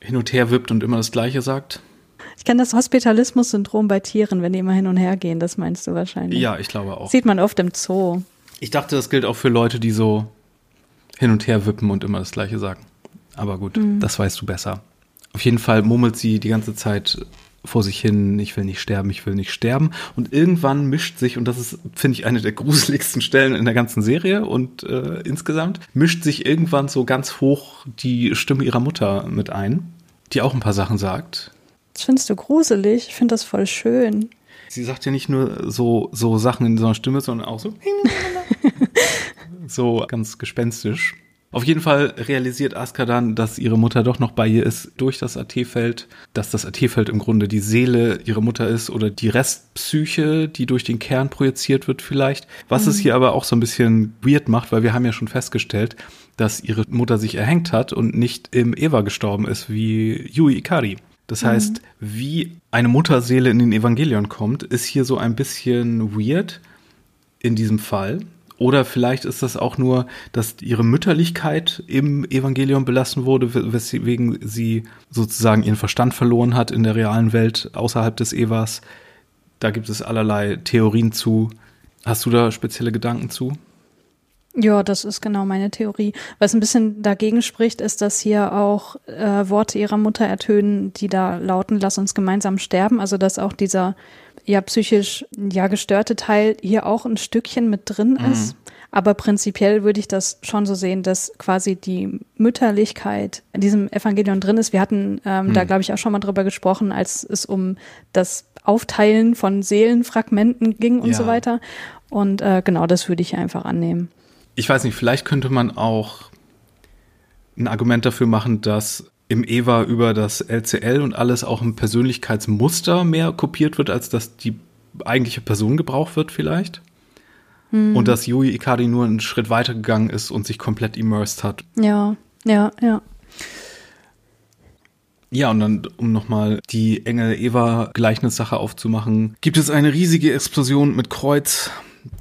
hin und her wippt und immer das Gleiche sagt? Ich kenne das Hospitalismus-Syndrom bei Tieren, wenn die immer hin und her gehen, das meinst du wahrscheinlich. Ja, ich glaube auch. Sieht man oft im Zoo. Ich dachte, das gilt auch für Leute, die so hin und her wippen und immer das Gleiche sagen. Aber gut, mhm. das weißt du besser. Auf jeden Fall murmelt sie die ganze Zeit vor sich hin, ich will nicht sterben, ich will nicht sterben. Und irgendwann mischt sich, und das ist, finde ich, eine der [laughs] gruseligsten Stellen in der ganzen Serie und äh, insgesamt, mischt sich irgendwann so ganz hoch die Stimme ihrer Mutter mit ein, die auch ein paar Sachen sagt. Das findest du gruselig? Ich finde das voll schön. Sie sagt ja nicht nur so, so Sachen in so einer Stimme, sondern auch so. [laughs] so ganz gespenstisch. Auf jeden Fall realisiert Aska dann, dass ihre Mutter doch noch bei ihr ist durch das AT-Feld, dass das AT-Feld im Grunde die Seele ihrer Mutter ist oder die Restpsyche, die durch den Kern projiziert wird vielleicht. Was mhm. es hier aber auch so ein bisschen weird macht, weil wir haben ja schon festgestellt, dass ihre Mutter sich erhängt hat und nicht im Eva gestorben ist wie Yui Ikari. Das heißt, mhm. wie eine Mutterseele in den Evangelion kommt, ist hier so ein bisschen weird in diesem Fall. Oder vielleicht ist das auch nur, dass ihre Mütterlichkeit im Evangelium belassen wurde, weswegen sie sozusagen ihren Verstand verloren hat in der realen Welt außerhalb des Evas. Da gibt es allerlei Theorien zu. Hast du da spezielle Gedanken zu? Ja, das ist genau meine Theorie. Was ein bisschen dagegen spricht, ist, dass hier auch äh, Worte ihrer Mutter ertönen, die da lauten, lass uns gemeinsam sterben. Also dass auch dieser ja psychisch ja gestörte Teil hier auch ein Stückchen mit drin mhm. ist. Aber prinzipiell würde ich das schon so sehen, dass quasi die Mütterlichkeit in diesem Evangelion drin ist. Wir hatten ähm, hm. da, glaube ich, auch schon mal drüber gesprochen, als es um das Aufteilen von Seelenfragmenten ging und ja. so weiter. Und äh, genau das würde ich einfach annehmen. Ich weiß nicht, vielleicht könnte man auch ein Argument dafür machen, dass im Eva über das LCL und alles auch ein Persönlichkeitsmuster mehr kopiert wird, als dass die eigentliche Person gebraucht wird vielleicht. Hm. Und dass Yui Ikari nur einen Schritt weiter gegangen ist und sich komplett immersed hat. Ja, ja, ja. Ja, und dann, um nochmal die Engel-Eva-Gleichnissache aufzumachen, gibt es eine riesige Explosion mit Kreuz,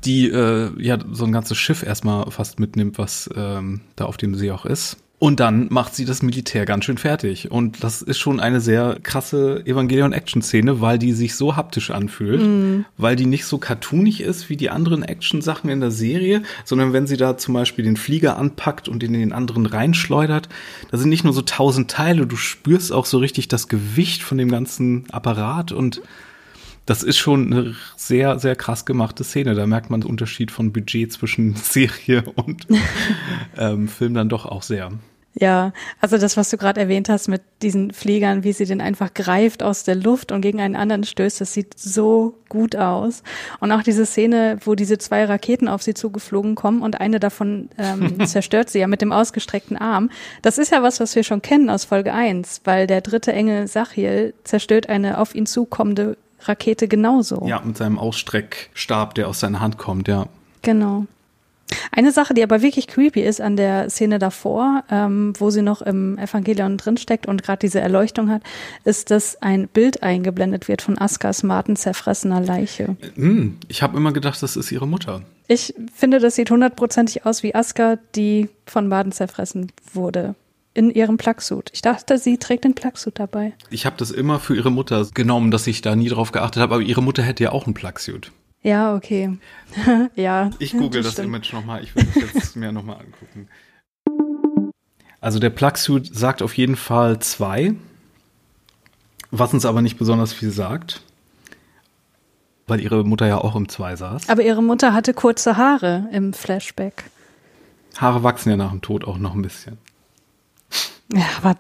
die äh, ja so ein ganzes Schiff erstmal fast mitnimmt, was ähm, da auf dem See auch ist. Und dann macht sie das Militär ganz schön fertig. Und das ist schon eine sehr krasse Evangelion-Action-Szene, weil die sich so haptisch anfühlt, mm. weil die nicht so cartoonig ist wie die anderen Action-Sachen in der Serie, sondern wenn sie da zum Beispiel den Flieger anpackt und in den anderen reinschleudert, da sind nicht nur so tausend Teile, du spürst auch so richtig das Gewicht von dem ganzen Apparat und das ist schon eine sehr, sehr krass gemachte Szene. Da merkt man den Unterschied von Budget zwischen [laughs] Serie und [laughs] ähm, Film dann doch auch sehr. Ja, also das, was du gerade erwähnt hast mit diesen Fliegern, wie sie den einfach greift aus der Luft und gegen einen anderen stößt, das sieht so gut aus. Und auch diese Szene, wo diese zwei Raketen auf sie zugeflogen kommen und eine davon ähm, [laughs] zerstört sie ja mit dem ausgestreckten Arm. Das ist ja was, was wir schon kennen aus Folge 1, weil der dritte Engel Sachiel zerstört eine auf ihn zukommende Rakete genauso. Ja, mit seinem Ausstreckstab, der aus seiner Hand kommt, ja. Genau. Eine Sache, die aber wirklich creepy ist an der Szene davor, ähm, wo sie noch im Evangelion drinsteckt und gerade diese Erleuchtung hat, ist, dass ein Bild eingeblendet wird von Askas Martin zerfressener Leiche. Hm, ich habe immer gedacht, das ist ihre Mutter. Ich finde, das sieht hundertprozentig aus wie Aska, die von Martin zerfressen wurde in ihrem Plugsuit. Ich dachte, sie trägt den Plugsuit dabei. Ich habe das immer für ihre Mutter genommen, dass ich da nie drauf geachtet habe, aber ihre Mutter hätte ja auch einen Plugsuit. Ja, okay. [laughs] ja. Ich google das, das Image nochmal. Ich will das jetzt mir nochmal angucken. Also der Plugsuit sagt auf jeden Fall zwei, was uns aber nicht besonders viel sagt, weil ihre Mutter ja auch im zwei saß. Aber ihre Mutter hatte kurze Haare im Flashback. Haare wachsen ja nach dem Tod auch noch ein bisschen. Ja, was?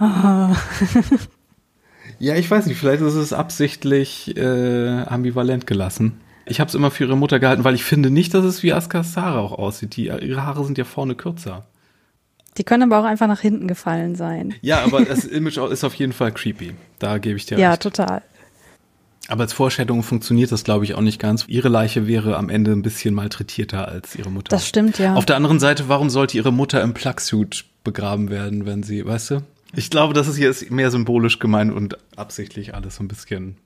[laughs] oh. Ja, ich weiß nicht, vielleicht ist es absichtlich äh, ambivalent gelassen. Ich habe es immer für ihre Mutter gehalten, weil ich finde nicht, dass es wie Askas Haare auch aussieht. Die, ihre Haare sind ja vorne kürzer. Die können aber auch einfach nach hinten gefallen sein. Ja, aber das [laughs] Image ist auf jeden Fall creepy. Da gebe ich dir ja, recht. Ja, total. Aber als Vorstellung funktioniert das, glaube ich, auch nicht ganz. Ihre Leiche wäre am Ende ein bisschen malträtierter als ihre Mutter. Das stimmt, ja. Auf der anderen Seite, warum sollte ihre Mutter im Plugsuit begraben werden, wenn sie, weißt du? Ich glaube, das ist hier ist mehr symbolisch gemeint und absichtlich alles so ein bisschen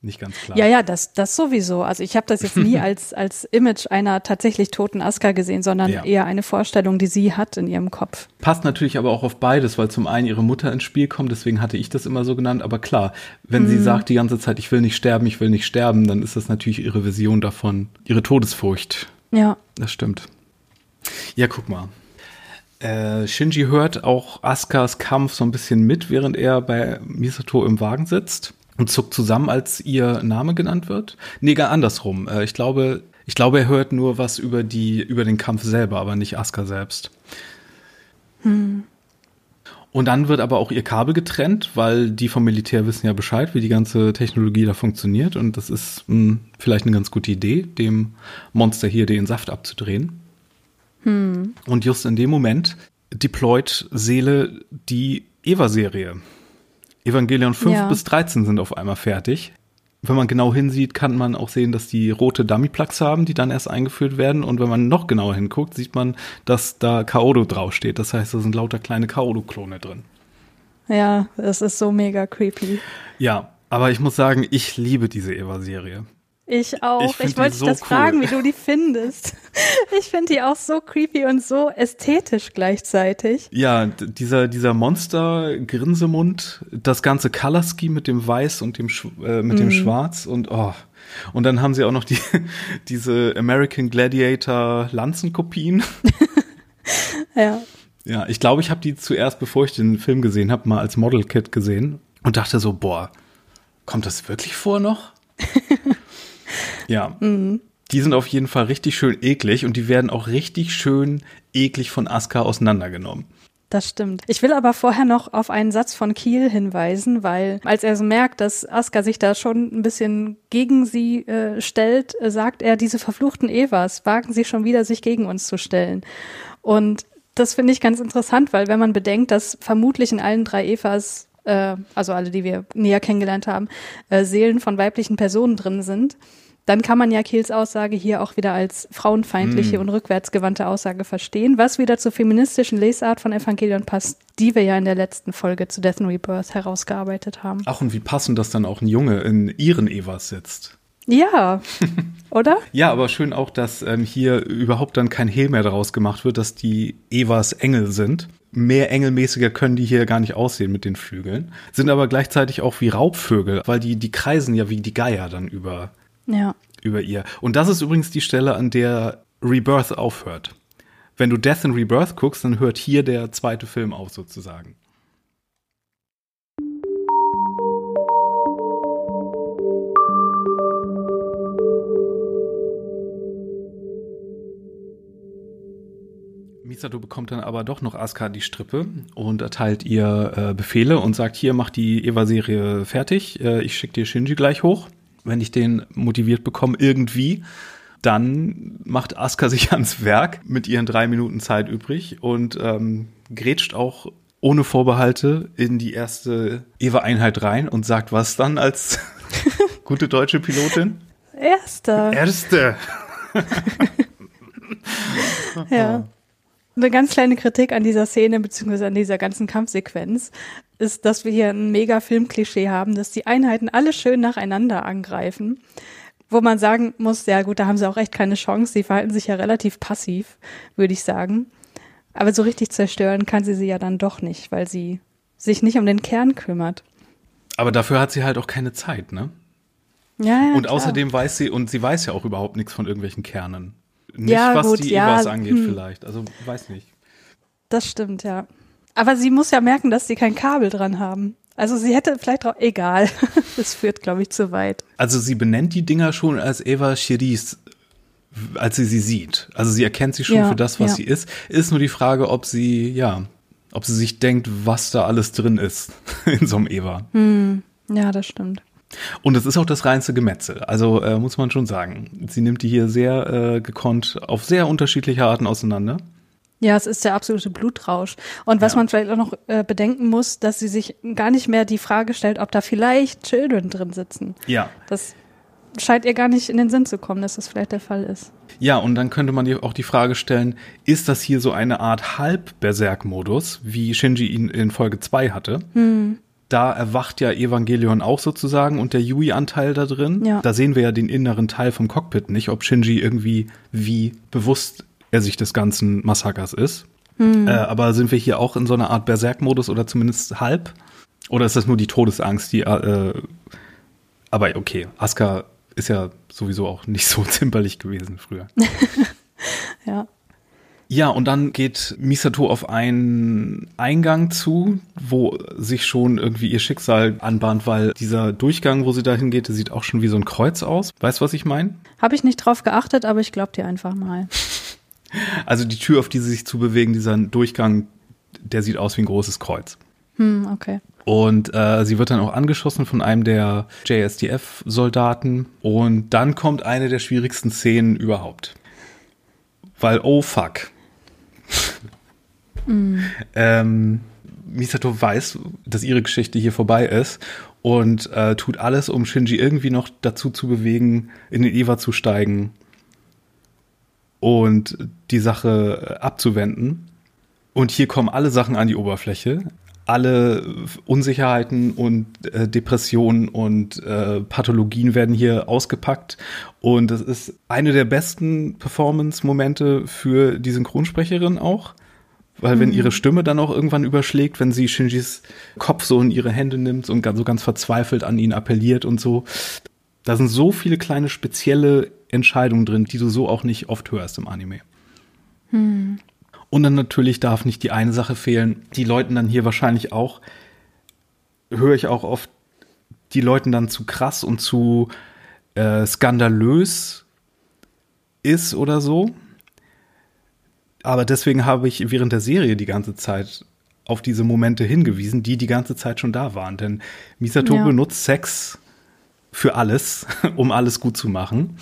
nicht ganz klar. Ja, ja, das, das sowieso. Also ich habe das jetzt nie [laughs] als, als Image einer tatsächlich toten Aska gesehen, sondern ja. eher eine Vorstellung, die sie hat in ihrem Kopf. Passt natürlich aber auch auf beides, weil zum einen ihre Mutter ins Spiel kommt, deswegen hatte ich das immer so genannt. Aber klar, wenn mhm. sie sagt die ganze Zeit, ich will nicht sterben, ich will nicht sterben, dann ist das natürlich ihre Vision davon, ihre Todesfurcht. Ja. Das stimmt. Ja, guck mal. Äh, Shinji hört auch Askas Kampf so ein bisschen mit, während er bei Misato im Wagen sitzt und zuckt zusammen, als ihr Name genannt wird. Nee, gar andersrum. Äh, ich glaube, ich glaube, er hört nur was über die, über den Kampf selber, aber nicht Asuka selbst. Hm. Und dann wird aber auch ihr Kabel getrennt, weil die vom Militär wissen ja Bescheid, wie die ganze Technologie da funktioniert. Und das ist mh, hm, vielleicht eine ganz gute Idee, dem Monster hier den Saft abzudrehen. Hm. Und just in dem Moment deployt Seele die Eva-Serie. Evangelion 5 ja. bis 13 sind auf einmal fertig. Wenn man genau hinsieht, kann man auch sehen, dass die rote Dummy-Plugs haben, die dann erst eingeführt werden. Und wenn man noch genauer hinguckt, sieht man, dass da Kaodo draufsteht. Das heißt, da sind lauter kleine Kaodo-Klone drin. Ja, das ist so mega creepy. Ja, aber ich muss sagen, ich liebe diese Eva-Serie. Ich auch. Ich, ich wollte dich so das cool. fragen, wie du die findest. [laughs] Ich finde die auch so creepy und so ästhetisch gleichzeitig. Ja, dieser, dieser Monster-Grinsemund, das ganze Color Scheme mit dem Weiß und dem, äh, mit mm. dem mhm. Schwarz und oh. Und dann haben sie auch noch die, [laughs] diese American Gladiator Lanzenkopien. [laughs] ja. Ja, ich glaube, ich habe die zuerst, bevor ich den Film gesehen habe, mal als Model Kit gesehen und dachte so, boah, kommt das wirklich vor noch? Ja. Mhm. Die sind auf jeden Fall richtig schön eklig und die werden auch richtig schön eklig von Asuka auseinandergenommen. Das stimmt. Ich will aber vorher noch auf einen Satz von Kiel hinweisen, weil als er so merkt, dass Asuka sich da schon ein bisschen gegen sie äh, stellt, äh, sagt er, diese verfluchten Evas wagen sie schon wieder, sich gegen uns zu stellen. Und das finde ich ganz interessant, weil wenn man bedenkt, dass vermutlich in allen drei Evas, äh, also alle, die wir näher kennengelernt haben, äh, Seelen von weiblichen Personen drin sind, dann kann man ja Kiels Aussage hier auch wieder als frauenfeindliche mm. und rückwärtsgewandte Aussage verstehen, was wieder zur feministischen Lesart von Evangelion passt, die wir ja in der letzten Folge zu Death and Rebirth herausgearbeitet haben. Ach, und wie passend, dass dann auch ein Junge in ihren Evas sitzt. Ja, [laughs] oder? ja, aber schön auch, dass ähm, hier überhaupt dann kein Hehl mehr daraus gemacht wird, dass die Evas Engel sind. Mehr engelmäßiger können die hier gar nicht aussehen mit den Flügeln. Sind aber gleichzeitig auch wie Raubvögel, weil die, die kreisen ja wie die Geier dann über ja. über ihr. Und das ist übrigens die Stelle, an der Rebirth aufhört. Wenn du Death and Rebirth guckst, dann hört hier der zweite Film auf sozusagen. Misato bekommt dann aber doch noch Asuka die Strippe und erteilt ihr äh, Befehle und sagt, hier, mach die Eva-Serie fertig, äh, ich schicke dir Shinji gleich hoch wenn ich den motiviert bekomme, irgendwie, dann macht Asuka [laughs] sich ans Werk mit ihren drei Minuten Zeit übrig und ähm, grätscht auch ohne Vorbehalte in die erste Eva-Einheit rein und sagt was dann als [laughs] gute deutsche Pilotin? Erste. Erste. [laughs] ja. Eine ganz kleine Kritik an dieser Szene beziehungsweise an dieser ganzen Kampfsequenz ist, dass wir hier ein mega Filmklischee haben, dass die Einheiten alle schön nacheinander angreifen. Wo man sagen muss, ja gut, da haben sie auch echt keine Chance. Sie verhalten sich ja relativ passiv, würde ich sagen. Aber so richtig zerstören kann sie sie ja dann doch nicht, weil sie sich nicht um den Kern kümmert. Aber dafür hat sie halt auch keine Zeit, ne? Ja, ja Und klar. außerdem weiß sie, und sie weiß ja auch überhaupt nichts von irgendwelchen Kernen. Nicht, Ja, was gut, die ja, Evas angeht, hm. vielleicht. Also, weiß nicht. Das stimmt, ja. Aber sie muss ja merken, dass sie kein Kabel dran haben. Also sie hätte vielleicht auch, egal. [laughs] Das führt, glaube ich, zu weit. Also, sie benennt die Dinger schon als Eva Cherise, als sie sie sieht. Also, sie erkennt sie schon Ja, für das, was ja. sie ist. Ist nur die Frage, ob sie, ja, ob sie sich denkt, was da alles drin ist [laughs] in so einem Eva. Ja, das stimmt. Und es ist auch das reinste Gemetzel. Also äh, muss man schon sagen. Sie nimmt die hier sehr äh, gekonnt auf sehr unterschiedliche Arten auseinander. Ja, es ist der absolute Blutrausch. Und was Ja. man vielleicht auch noch äh, bedenken muss, dass sie sich gar nicht mehr die Frage stellt, ob da vielleicht Children drin sitzen. Ja. Das scheint ihr gar nicht in den Sinn zu kommen, dass das vielleicht der Fall ist. Ja, und dann könnte man dir auch die Frage stellen, ist das hier so eine Art Halb-Berserk-Modus, wie Shinji ihn in Folge 2 hatte? Da erwacht ja Evangelion auch sozusagen und der Yui-Anteil da drin. Ja. Da sehen wir ja den inneren Teil vom Cockpit nicht, ob Shinji irgendwie, wie bewusst er sich des ganzen Massakers ist. Äh, aber sind wir hier auch in so einer Art Berserk-Modus oder zumindest halb? Oder ist das nur die Todesangst, die, äh, aber okay, Asuka ist ja sowieso auch nicht so [laughs] zimperlich gewesen früher. [laughs] Ja. Und dann geht Misato auf einen Eingang zu, wo sich schon irgendwie ihr Schicksal anbahnt, weil dieser Durchgang, wo sie da hingeht, der sieht auch schon wie so ein Kreuz aus. Weißt du, was ich meine? Habe ich nicht drauf geachtet, aber ich glaube dir einfach mal. [laughs] Also die Tür, auf die sie sich zu bewegen, dieser Durchgang, der sieht aus wie ein großes Kreuz. Hm, okay. Und äh, sie wird dann auch angeschossen von einem der JSDF-Soldaten. Und dann kommt eine der schwierigsten Szenen überhaupt. Weil, oh fuck. [laughs] ähm, Misato weiß, dass ihre Geschichte hier vorbei ist und äh, tut alles, um Shinji irgendwie noch dazu zu bewegen, in den Eva zu steigen und die Sache äh, abzuwenden. Und hier kommen alle Sachen an die Oberfläche. Alle Unsicherheiten und äh, Depressionen und äh, Pathologien werden hier ausgepackt. Und es ist eine der besten Performance-Momente für die Synchronsprecherin auch. Weil wenn ihre Stimme dann auch irgendwann überschlägt, wenn sie Shinjis Kopf so in ihre Hände nimmt und so ganz verzweifelt an ihn appelliert und so. Da sind so viele kleine spezielle Entscheidungen drin, die du so auch nicht oft hörst im Anime. Und dann natürlich darf nicht die eine Sache fehlen. Die Leuten dann hier wahrscheinlich auch, höre ich auch oft, die Leuten dann zu krass und zu äh, skandalös ist oder so. Aber deswegen habe ich während der Serie die ganze Zeit auf diese Momente hingewiesen, die die ganze Zeit schon da waren. Denn Misato ja. benutzt Sex für alles, [laughs] um alles gut zu machen.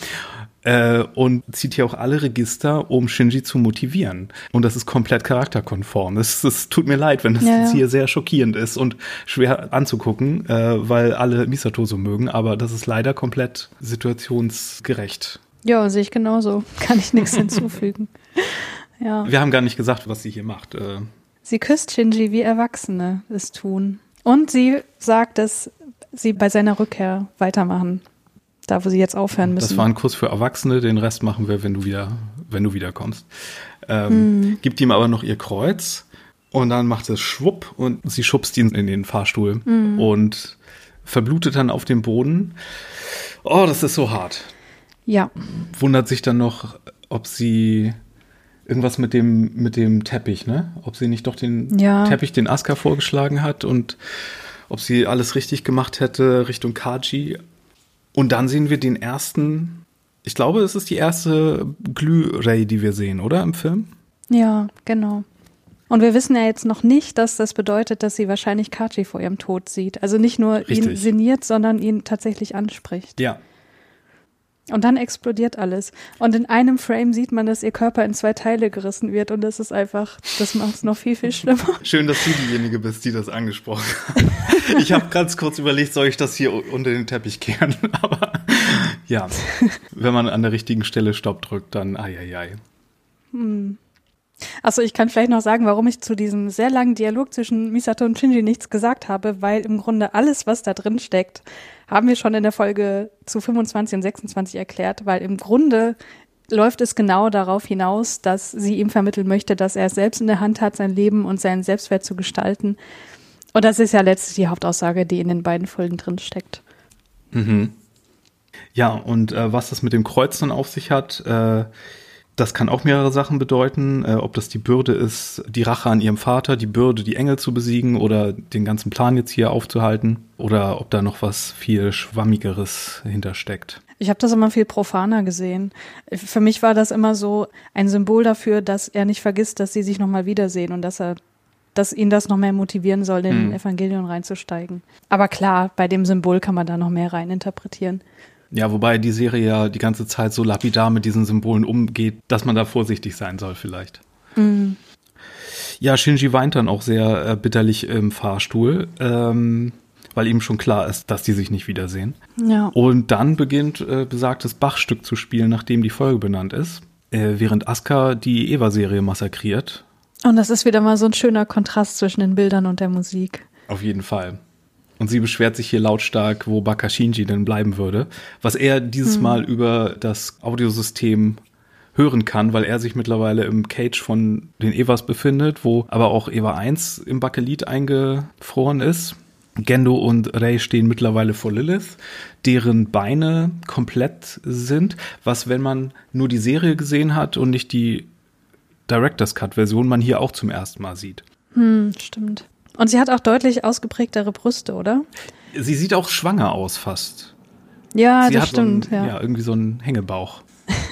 Äh, und zieht hier auch alle Register, um Shinji zu motivieren. Und das ist komplett charakterkonform. Es, es tut mir leid, wenn das ja, ja. hier sehr schockierend ist und schwer anzugucken, äh, weil alle Misato so mögen, aber das ist leider komplett situationsgerecht. Ja, sehe ich genauso. [laughs] Kann ich nichts hinzufügen. [laughs] Ja. Wir haben gar nicht gesagt, was sie hier macht. Äh. Sie küsst Shinji, wie Erwachsene es tun. Und sie sagt, dass sie bei seiner Rückkehr weitermachen. Da, wo sie jetzt aufhören müssen. Das war ein Kurs für Erwachsene, den Rest machen wir, wenn du wieder, wenn du wiederkommst. Ähm, mhm. Gibt ihm aber noch ihr Kreuz und dann macht es schwupp und sie schubst ihn in den Fahrstuhl mhm. und verblutet dann auf dem Boden. Oh, das ist so hart. Ja. Wundert sich dann noch, ob sie irgendwas mit dem, mit dem Teppich, ne? Ob sie nicht doch den ja. Teppich, den Aska vorgeschlagen hat und ob sie alles richtig gemacht hätte Richtung Kaji. Und dann sehen wir den ersten, ich glaube, es ist die erste Glühray, die wir sehen, oder im Film? Ja, genau. Und wir wissen ja jetzt noch nicht, dass das bedeutet, dass sie wahrscheinlich Kaji vor ihrem Tod sieht. Also nicht nur Richtig. ihn sinniert, sondern ihn tatsächlich anspricht. Ja, und dann explodiert alles. Und in einem Frame sieht man, dass ihr Körper in zwei Teile gerissen wird. Und das ist einfach, das macht es noch viel, viel schlimmer. Schön, dass du diejenige bist, die das angesprochen hat. Ich habe ganz kurz überlegt, soll ich das hier unter den Teppich kehren? [laughs] Aber ja, wenn man an der richtigen Stelle Stopp drückt, dann ai, ai, ai. Hm. Achso, ich kann vielleicht noch sagen, warum ich zu diesem sehr langen Dialog zwischen Misato und Shinji nichts gesagt habe, weil im Grunde alles, was da drin steckt, haben wir schon in der Folge zu 25 und 26 erklärt, weil im Grunde läuft es genau darauf hinaus, dass sie ihm vermitteln möchte, dass er es selbst in der Hand hat, sein Leben und seinen Selbstwert zu gestalten. Und das ist ja letztlich die Hauptaussage, die in den beiden Folgen drin steckt. Mhm. Ja, und äh, was das mit dem Kreuz dann auf sich hat, äh, das kann auch mehrere Sachen bedeuten, äh, ob das die Bürde ist, die Rache an ihrem Vater, die Bürde, die Engel zu besiegen oder den ganzen Plan jetzt hier aufzuhalten oder ob da noch was viel Schwammigeres hintersteckt. Ich habe das immer viel profaner gesehen. Für mich war das immer so ein Symbol dafür, dass er nicht vergisst, dass sie sich nochmal wiedersehen und dass er dass ihn das noch mehr motivieren soll, in mhm. Evangelion reinzusteigen. Aber klar, bei dem Symbol kann man da noch mehr reininterpretieren. Ja, wobei die Serie ja die ganze Zeit so lapidar mit diesen Symbolen umgeht, dass man da vorsichtig sein soll vielleicht. Mhm. Ja, Shinji weint dann auch sehr äh, bitterlich im Fahrstuhl, ähm, weil ihm schon klar ist, dass die sich nicht wiedersehen. Ja. Und dann beginnt äh, besagtes Bachstück zu spielen, nachdem die Folge benannt ist, äh, während Asuka die Eva-Serie massakriert. Und das ist wieder mal so ein schöner Kontrast zwischen den Bildern und der Musik. Auf jeden Fall. Und sie beschwert sich hier lautstark, wo Bakashinji denn bleiben würde. Was er dieses mhm. Mal über das Audiosystem hören kann, weil er sich mittlerweile im Cage von den Evas befindet, wo aber auch Eva 1 im Bakelit eingefroren ist. Gendo und Rei stehen mittlerweile vor Lilith, deren Beine komplett sind, was, wenn man nur die Serie gesehen hat und nicht die Director's Cut Version, man hier auch zum ersten Mal sieht. Hm, stimmt. Und sie hat auch deutlich ausgeprägtere Brüste, oder? Sie sieht auch schwanger aus fast. Ja, sie das stimmt. So einen, ja. ja, irgendwie so einen Hängebauch.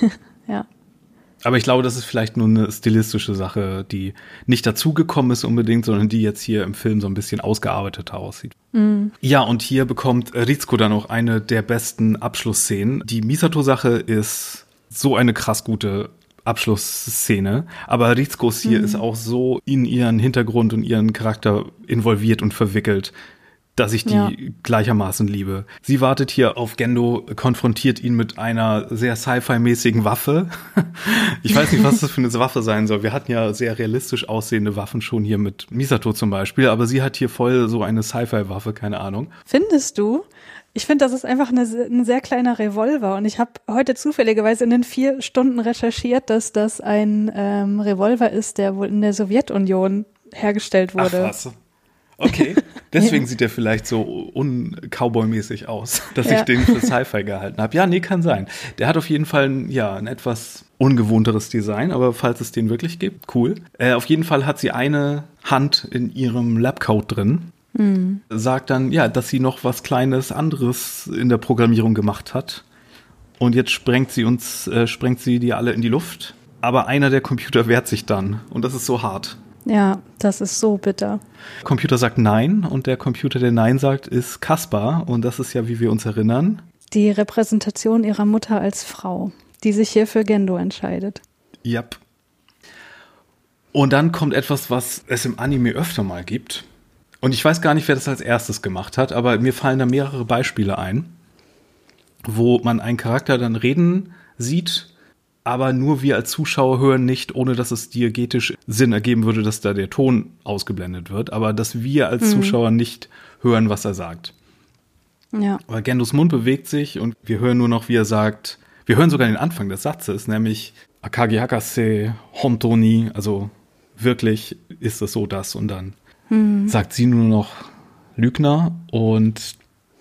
[laughs] ja. Aber ich glaube, das ist vielleicht nur eine stilistische Sache, die nicht dazugekommen ist unbedingt, sondern die jetzt hier im Film so ein bisschen ausgearbeiteter aussieht. Mhm. Ja, und hier bekommt Rizko dann auch eine der besten Abschlussszenen. Die Misato-Sache ist so eine krass gute Abschlussszene. Aber Rizkos hier mhm. ist auch so in ihren Hintergrund und ihren Charakter involviert und verwickelt, dass ich die ja. gleichermaßen liebe. Sie wartet hier auf Gendo, konfrontiert ihn mit einer sehr Sci-Fi-mäßigen Waffe. [laughs] ich weiß nicht, was das für eine Waffe sein soll. Wir hatten ja sehr realistisch aussehende Waffen schon hier mit Misato zum Beispiel, aber sie hat hier voll so eine Sci-Fi-Waffe, keine Ahnung. Findest du? Ich finde, das ist einfach eine, ein sehr kleiner Revolver. Und ich habe heute zufälligerweise in den vier Stunden recherchiert, dass das ein ähm, Revolver ist, der wohl in der Sowjetunion hergestellt wurde. Ach, was? Okay, [laughs] deswegen ja. sieht er vielleicht so un-Cowboy-mäßig aus, dass ja. ich den für Sci-Fi gehalten habe. Ja, nee, kann sein. Der hat auf jeden Fall ein, ja, ein etwas ungewohnteres Design, aber falls es den wirklich gibt, cool. Äh, auf jeden Fall hat sie eine Hand in ihrem Labcoat drin sagt dann, ja, dass sie noch was Kleines anderes in der Programmierung gemacht hat. und jetzt sprengt sie uns, äh, sprengt sie die alle in die Luft. Aber einer der Computer wehrt sich dann und das ist so hart. Ja, das ist so bitter. Der Computer sagt Nein und der Computer, der Nein sagt, ist Kaspar und das ist ja, wie wir uns erinnern. Die Repräsentation ihrer Mutter als Frau, die sich hier für Gendo entscheidet. Yep. Und dann kommt etwas, was es im Anime öfter mal gibt. Und ich weiß gar nicht, wer das als erstes gemacht hat, aber mir fallen da mehrere Beispiele ein, wo man einen Charakter dann reden sieht, aber nur wir als Zuschauer hören nicht, ohne dass es diegetisch Sinn ergeben würde, dass da der Ton ausgeblendet wird, aber dass wir als mhm. Zuschauer nicht hören, was er sagt. Ja. Aber Gendos Mund bewegt sich und wir hören nur noch, wie er sagt, wir hören sogar den Anfang des Satzes, nämlich Akagi Hakase Hontoni, also wirklich ist es so das und dann hm. sagt sie nur noch Lügner und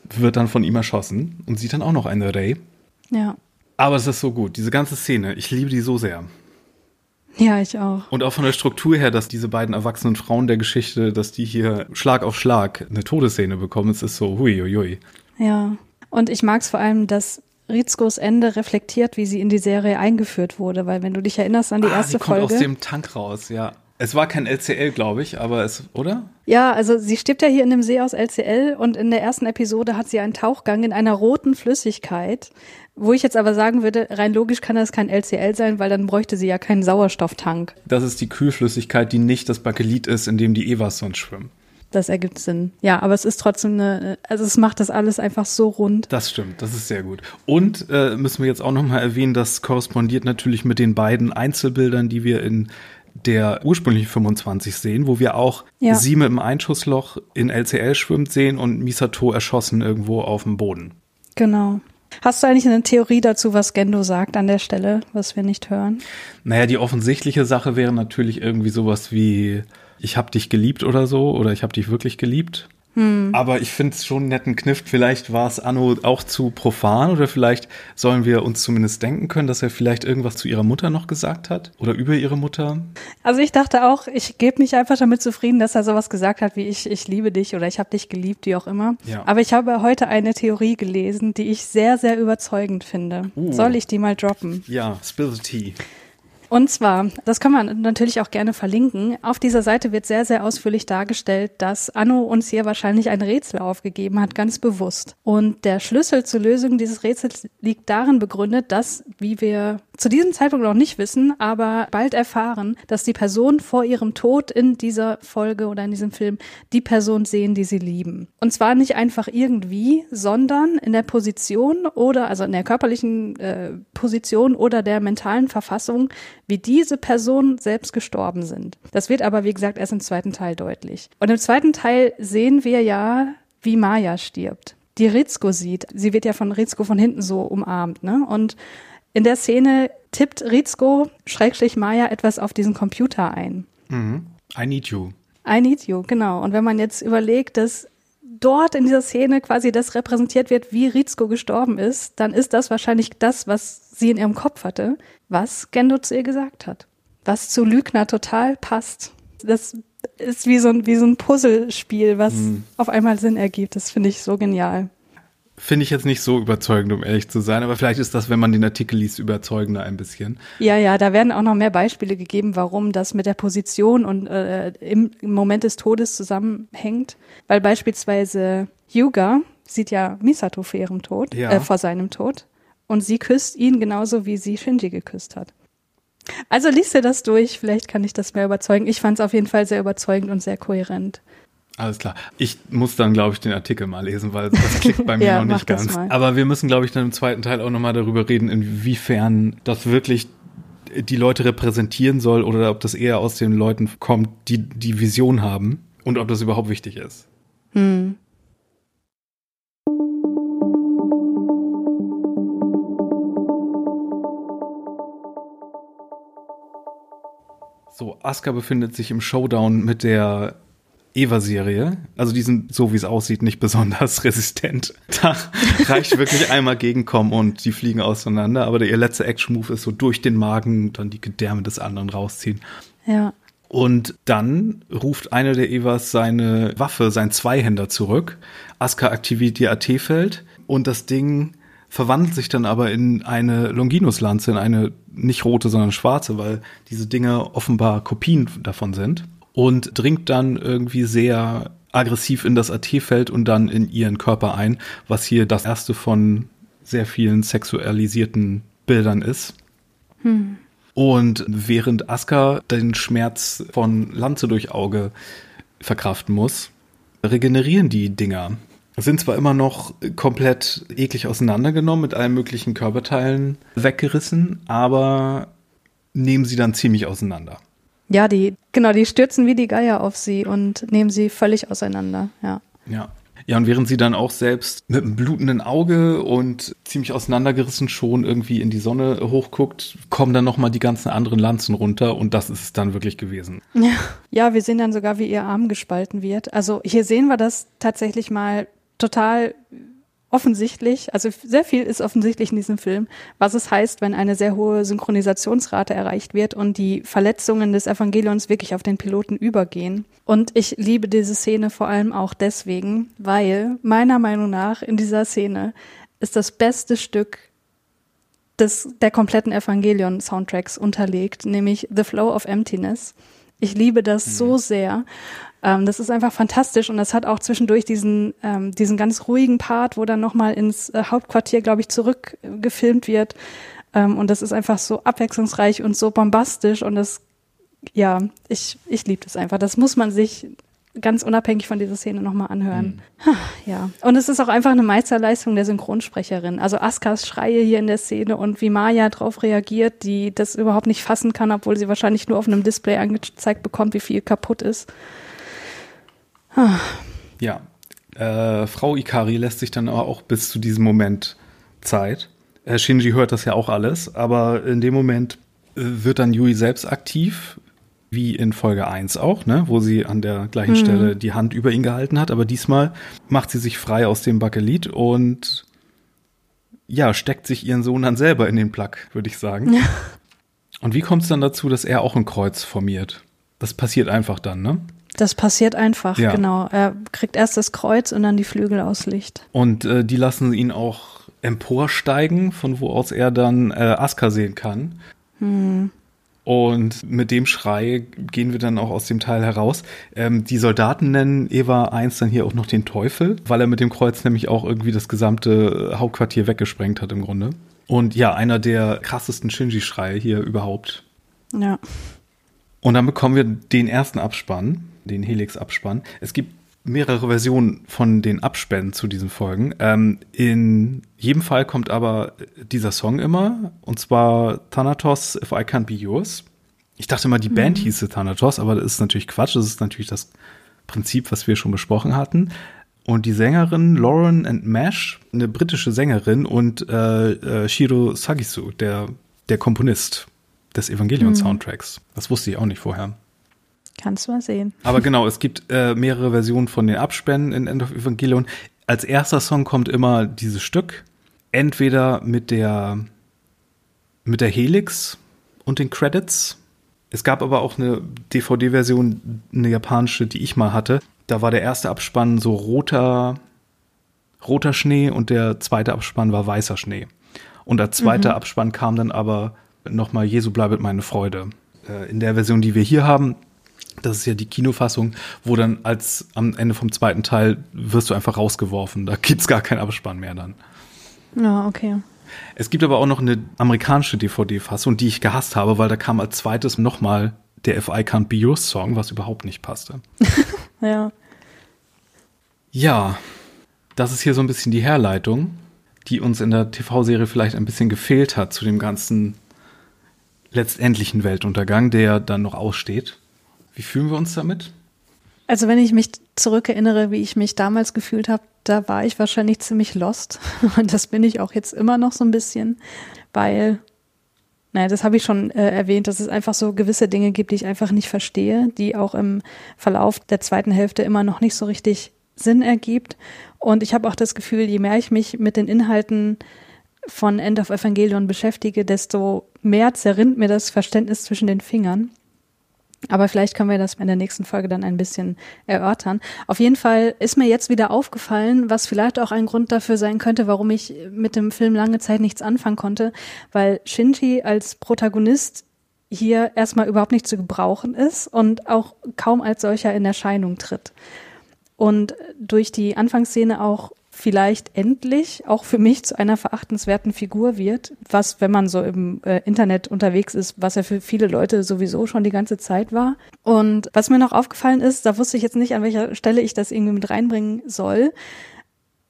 wird dann von ihm erschossen und sieht dann auch noch eine Ray. Ja. Aber es ist so gut, diese ganze Szene, ich liebe die so sehr. Ja, ich auch. Und auch von der Struktur her, dass diese beiden erwachsenen Frauen der Geschichte, dass die hier Schlag auf Schlag eine Todesszene bekommen, es ist so hui, hui, hui. Ja. Und ich mag es vor allem, dass Rizkos Ende reflektiert, wie sie in die Serie eingeführt wurde, weil wenn du dich erinnerst an die ah, erste sie kommt Folge. aus dem Tank raus, ja. Es war kein LCL, glaube ich, aber es, oder? Ja, also sie stirbt ja hier in dem See aus LCL und in der ersten Episode hat sie einen Tauchgang in einer roten Flüssigkeit. Wo ich jetzt aber sagen würde, rein logisch kann das kein LCL sein, weil dann bräuchte sie ja keinen Sauerstofftank. Das ist die Kühlflüssigkeit, die nicht das Bakelit ist, in dem die Evas sonst schwimmen. Das ergibt Sinn. Ja, aber es ist trotzdem eine, also es macht das alles einfach so rund. Das stimmt, das ist sehr gut. Und äh, müssen wir jetzt auch nochmal erwähnen, das korrespondiert natürlich mit den beiden Einzelbildern, die wir in der ursprünglichen 25 sehen, wo wir auch ja. sie mit dem Einschussloch in LCL schwimmt sehen und Misato erschossen irgendwo auf dem Boden. Genau. Hast du eigentlich eine Theorie dazu, was Gendo sagt an der Stelle, was wir nicht hören? Naja, die offensichtliche Sache wäre natürlich irgendwie sowas wie, ich hab dich geliebt oder so, oder ich hab dich wirklich geliebt. Hm. Aber ich finde es schon einen netten Kniff. Vielleicht war es Anno auch zu profan oder vielleicht sollen wir uns zumindest denken können, dass er vielleicht irgendwas zu ihrer Mutter noch gesagt hat oder über ihre Mutter. Also ich dachte auch, ich gebe mich einfach damit zufrieden, dass er sowas gesagt hat wie ich, ich liebe dich oder ich habe dich geliebt, wie auch immer. Ja. Aber ich habe heute eine Theorie gelesen, die ich sehr, sehr überzeugend finde. Uh. Soll ich die mal droppen? Ja, spill the tea. Und zwar, das kann man natürlich auch gerne verlinken. Auf dieser Seite wird sehr, sehr ausführlich dargestellt, dass Anno uns hier wahrscheinlich ein Rätsel aufgegeben hat, ganz bewusst. Und der Schlüssel zur Lösung dieses Rätsels liegt darin begründet, dass, wie wir zu diesem Zeitpunkt noch nicht wissen, aber bald erfahren, dass die Person vor ihrem Tod in dieser Folge oder in diesem Film die Person sehen, die sie lieben. Und zwar nicht einfach irgendwie, sondern in der Position oder also in der körperlichen äh, Position oder der mentalen Verfassung, wie diese Personen selbst gestorben sind. Das wird aber, wie gesagt, erst im zweiten Teil deutlich. Und im zweiten Teil sehen wir ja, wie Maya stirbt. Die Rizko sieht. Sie wird ja von Rizko von hinten so umarmt, ne? Und in der Szene tippt Rizko, Schrägstrich Maya, etwas auf diesen Computer ein. Mhm. I need you. I need you, genau. Und wenn man jetzt überlegt, dass dort in dieser Szene quasi das repräsentiert wird, wie Rizko gestorben ist, dann ist das wahrscheinlich das, was sie in ihrem Kopf hatte, was Gendo zu ihr gesagt hat. Was zu Lügner total passt. Das ist wie so ein, wie so ein Puzzlespiel, was mhm. auf einmal Sinn ergibt. Das finde ich so genial. Finde ich jetzt nicht so überzeugend, um ehrlich zu sein, aber vielleicht ist das, wenn man den Artikel liest, überzeugender ein bisschen. Ja, ja, da werden auch noch mehr Beispiele gegeben, warum das mit der Position und äh, im, Moment des Todes zusammenhängt. Weil beispielsweise Yuga sieht ja Misato vor ihrem Tod, ja. äh, vor seinem Tod. Und sie küsst ihn genauso, wie sie Shinji geküsst hat. Also liest dir das durch, vielleicht kann ich das mehr überzeugen. Ich fand es auf jeden Fall sehr überzeugend und sehr kohärent. Alles klar. Ich muss dann, glaube ich, den Artikel mal lesen, weil das klickt bei [laughs] mir ja, noch nicht ganz. Aber wir müssen, glaube ich, dann im zweiten Teil auch nochmal darüber reden, inwiefern das wirklich die Leute repräsentieren soll oder ob das eher aus den Leuten kommt, die die Vision haben und ob das überhaupt wichtig ist. Hm. So, Asuka befindet sich im Showdown mit der Eva-Serie. Also die sind, so wie es aussieht, nicht besonders [laughs] resistent. Da reicht wirklich einmal gegenkommen und die fliegen auseinander. Aber der, ihr letzter Action-Move ist so durch den Magen dann die Gedärme des anderen rausziehen. Ja. Und dann ruft eine der Evas seine Waffe, sein Zweihänder zurück. Asuka aktiviert ihr AT-Feld und das Ding verwandelt sich dann aber in eine Longinus-Lanze, in eine nicht rote, sondern schwarze, weil diese Dinge offenbar Kopien davon sind und dringt dann irgendwie sehr aggressiv in das AT-Feld und dann in ihren Körper ein, was hier das erste von sehr vielen sexualisierten Bildern ist. Hm. Und während Aska den Schmerz von Lanze durch Auge verkraften muss, regenerieren die Dinger. Sind zwar immer noch komplett eklig auseinandergenommen, mit allen möglichen Körperteilen weggerissen, aber nehmen sie dann ziemlich auseinander. Ja, die, genau, die stürzen wie die Geier auf sie und nehmen sie völlig auseinander, ja. Ja. Ja, und während sie dann auch selbst mit einem blutenden Auge und ziemlich auseinandergerissen schon irgendwie in die Sonne hochguckt, kommen dann nochmal die ganzen anderen Lanzen runter und das ist es dann wirklich gewesen. Ja. ja, wir sehen dann sogar, wie ihr Arm gespalten wird. Also hier sehen wir das tatsächlich mal total offensichtlich, also sehr viel ist offensichtlich in diesem Film, was es heißt, wenn eine sehr hohe Synchronisationsrate erreicht wird und die Verletzungen des Evangelions wirklich auf den Piloten übergehen. Und ich liebe diese Szene vor allem auch deswegen, weil meiner Meinung nach in dieser Szene ist das beste Stück des, der kompletten Evangelion-Soundtracks unterlegt, nämlich The Flow of Emptiness. Ich liebe das mhm. so sehr. Ähm, das ist einfach fantastisch und das hat auch zwischendurch diesen, ähm, diesen ganz ruhigen Part, wo dann nochmal ins äh, Hauptquartier, glaube ich, zurückgefilmt wird. Ähm, und das ist einfach so abwechslungsreich und so bombastisch und das, ja, ich, ich liebe das einfach. Das muss man sich ganz unabhängig von dieser Szene nochmal anhören. Mhm. Ja. Und es ist auch einfach eine Meisterleistung der Synchronsprecherin. Also Askas Schreie hier in der Szene und wie Maya darauf reagiert, die das überhaupt nicht fassen kann, obwohl sie wahrscheinlich nur auf einem Display angezeigt bekommt, wie viel kaputt ist. Ja, äh, Frau Ikari lässt sich dann aber auch bis zu diesem Moment Zeit. Herr Shinji hört das ja auch alles, aber in dem Moment äh, wird dann Yui selbst aktiv, wie in Folge 1 auch, ne, wo sie an der gleichen mhm. Stelle die Hand über ihn gehalten hat, aber diesmal macht sie sich frei aus dem Bakelit und ja, steckt sich ihren Sohn dann selber in den Plug, würde ich sagen. Ja. [laughs] Und wie kommt es dann dazu, dass er auch ein Kreuz formiert? Das passiert einfach dann, ne? Das passiert einfach, ja. genau. Er kriegt erst das Kreuz und dann die Flügel aus Licht. Und äh, die lassen ihn auch emporsteigen, von wo aus er dann äh, Aska sehen kann. Hm. Und mit dem Schrei gehen wir dann auch aus dem Teil heraus. Ähm, die Soldaten nennen Eva 1 dann hier auch noch den Teufel, weil er mit dem Kreuz nämlich auch irgendwie das gesamte Hauptquartier weggesprengt hat im Grunde. Und ja, einer der krassesten Shinji-Schreie hier überhaupt. Ja. Und dann bekommen wir den ersten Abspann den Helix-Abspann. Es gibt mehrere Versionen von den Abspännen zu diesen Folgen. Ähm, in jedem Fall kommt aber dieser Song immer, und zwar Thanatos, If I Can't Be Yours. Ich dachte mal, die mhm. Band hieße Thanatos, aber das ist natürlich Quatsch. Das ist natürlich das Prinzip, was wir schon besprochen hatten. Und die Sängerin Lauren and Mash, eine britische Sängerin, und äh, äh, Shiro Sagisu, der, der Komponist des Evangelion-Soundtracks. Mhm. Das wusste ich auch nicht vorher. Kannst du mal sehen. Aber genau, es gibt äh, mehrere Versionen von den Abspännen in End of Evangelion. Als erster Song kommt immer dieses Stück. Entweder mit der, mit der Helix und den Credits. Es gab aber auch eine DVD-Version, eine japanische, die ich mal hatte. Da war der erste Abspann so roter, roter Schnee und der zweite Abspann war weißer Schnee. Und der zweite mhm. Abspann kam dann aber nochmal Jesu bleibet meine Freude. Äh, in der Version, die wir hier haben, das ist ja die Kinofassung, wo dann als am Ende vom zweiten Teil wirst du einfach rausgeworfen. Da gibt's gar keinen Abspann mehr dann. Ja, okay. Es gibt aber auch noch eine amerikanische DVD-Fassung, die ich gehasst habe, weil da kam als zweites nochmal der If I Can't Be Your Song, was überhaupt nicht passte. [laughs] ja. Ja, das ist hier so ein bisschen die Herleitung, die uns in der TV-Serie vielleicht ein bisschen gefehlt hat zu dem ganzen letztendlichen Weltuntergang, der dann noch aussteht. Wie fühlen wir uns damit? Also wenn ich mich zurückerinnere, wie ich mich damals gefühlt habe, da war ich wahrscheinlich ziemlich lost. [laughs] Und das bin ich auch jetzt immer noch so ein bisschen, weil, naja, das habe ich schon äh, erwähnt, dass es einfach so gewisse Dinge gibt, die ich einfach nicht verstehe, die auch im Verlauf der zweiten Hälfte immer noch nicht so richtig Sinn ergibt. Und ich habe auch das Gefühl, je mehr ich mich mit den Inhalten von End of Evangelion beschäftige, desto mehr zerrinnt mir das Verständnis zwischen den Fingern. Aber vielleicht können wir das in der nächsten Folge dann ein bisschen erörtern. Auf jeden Fall ist mir jetzt wieder aufgefallen, was vielleicht auch ein Grund dafür sein könnte, warum ich mit dem Film lange Zeit nichts anfangen konnte, weil Shinji als Protagonist hier erstmal überhaupt nicht zu gebrauchen ist und auch kaum als solcher in Erscheinung tritt. Und durch die Anfangsszene auch vielleicht endlich auch für mich zu einer verachtenswerten Figur wird, was, wenn man so im äh, Internet unterwegs ist, was er für viele Leute sowieso schon die ganze Zeit war. Und was mir noch aufgefallen ist, da wusste ich jetzt nicht, an welcher Stelle ich das irgendwie mit reinbringen soll.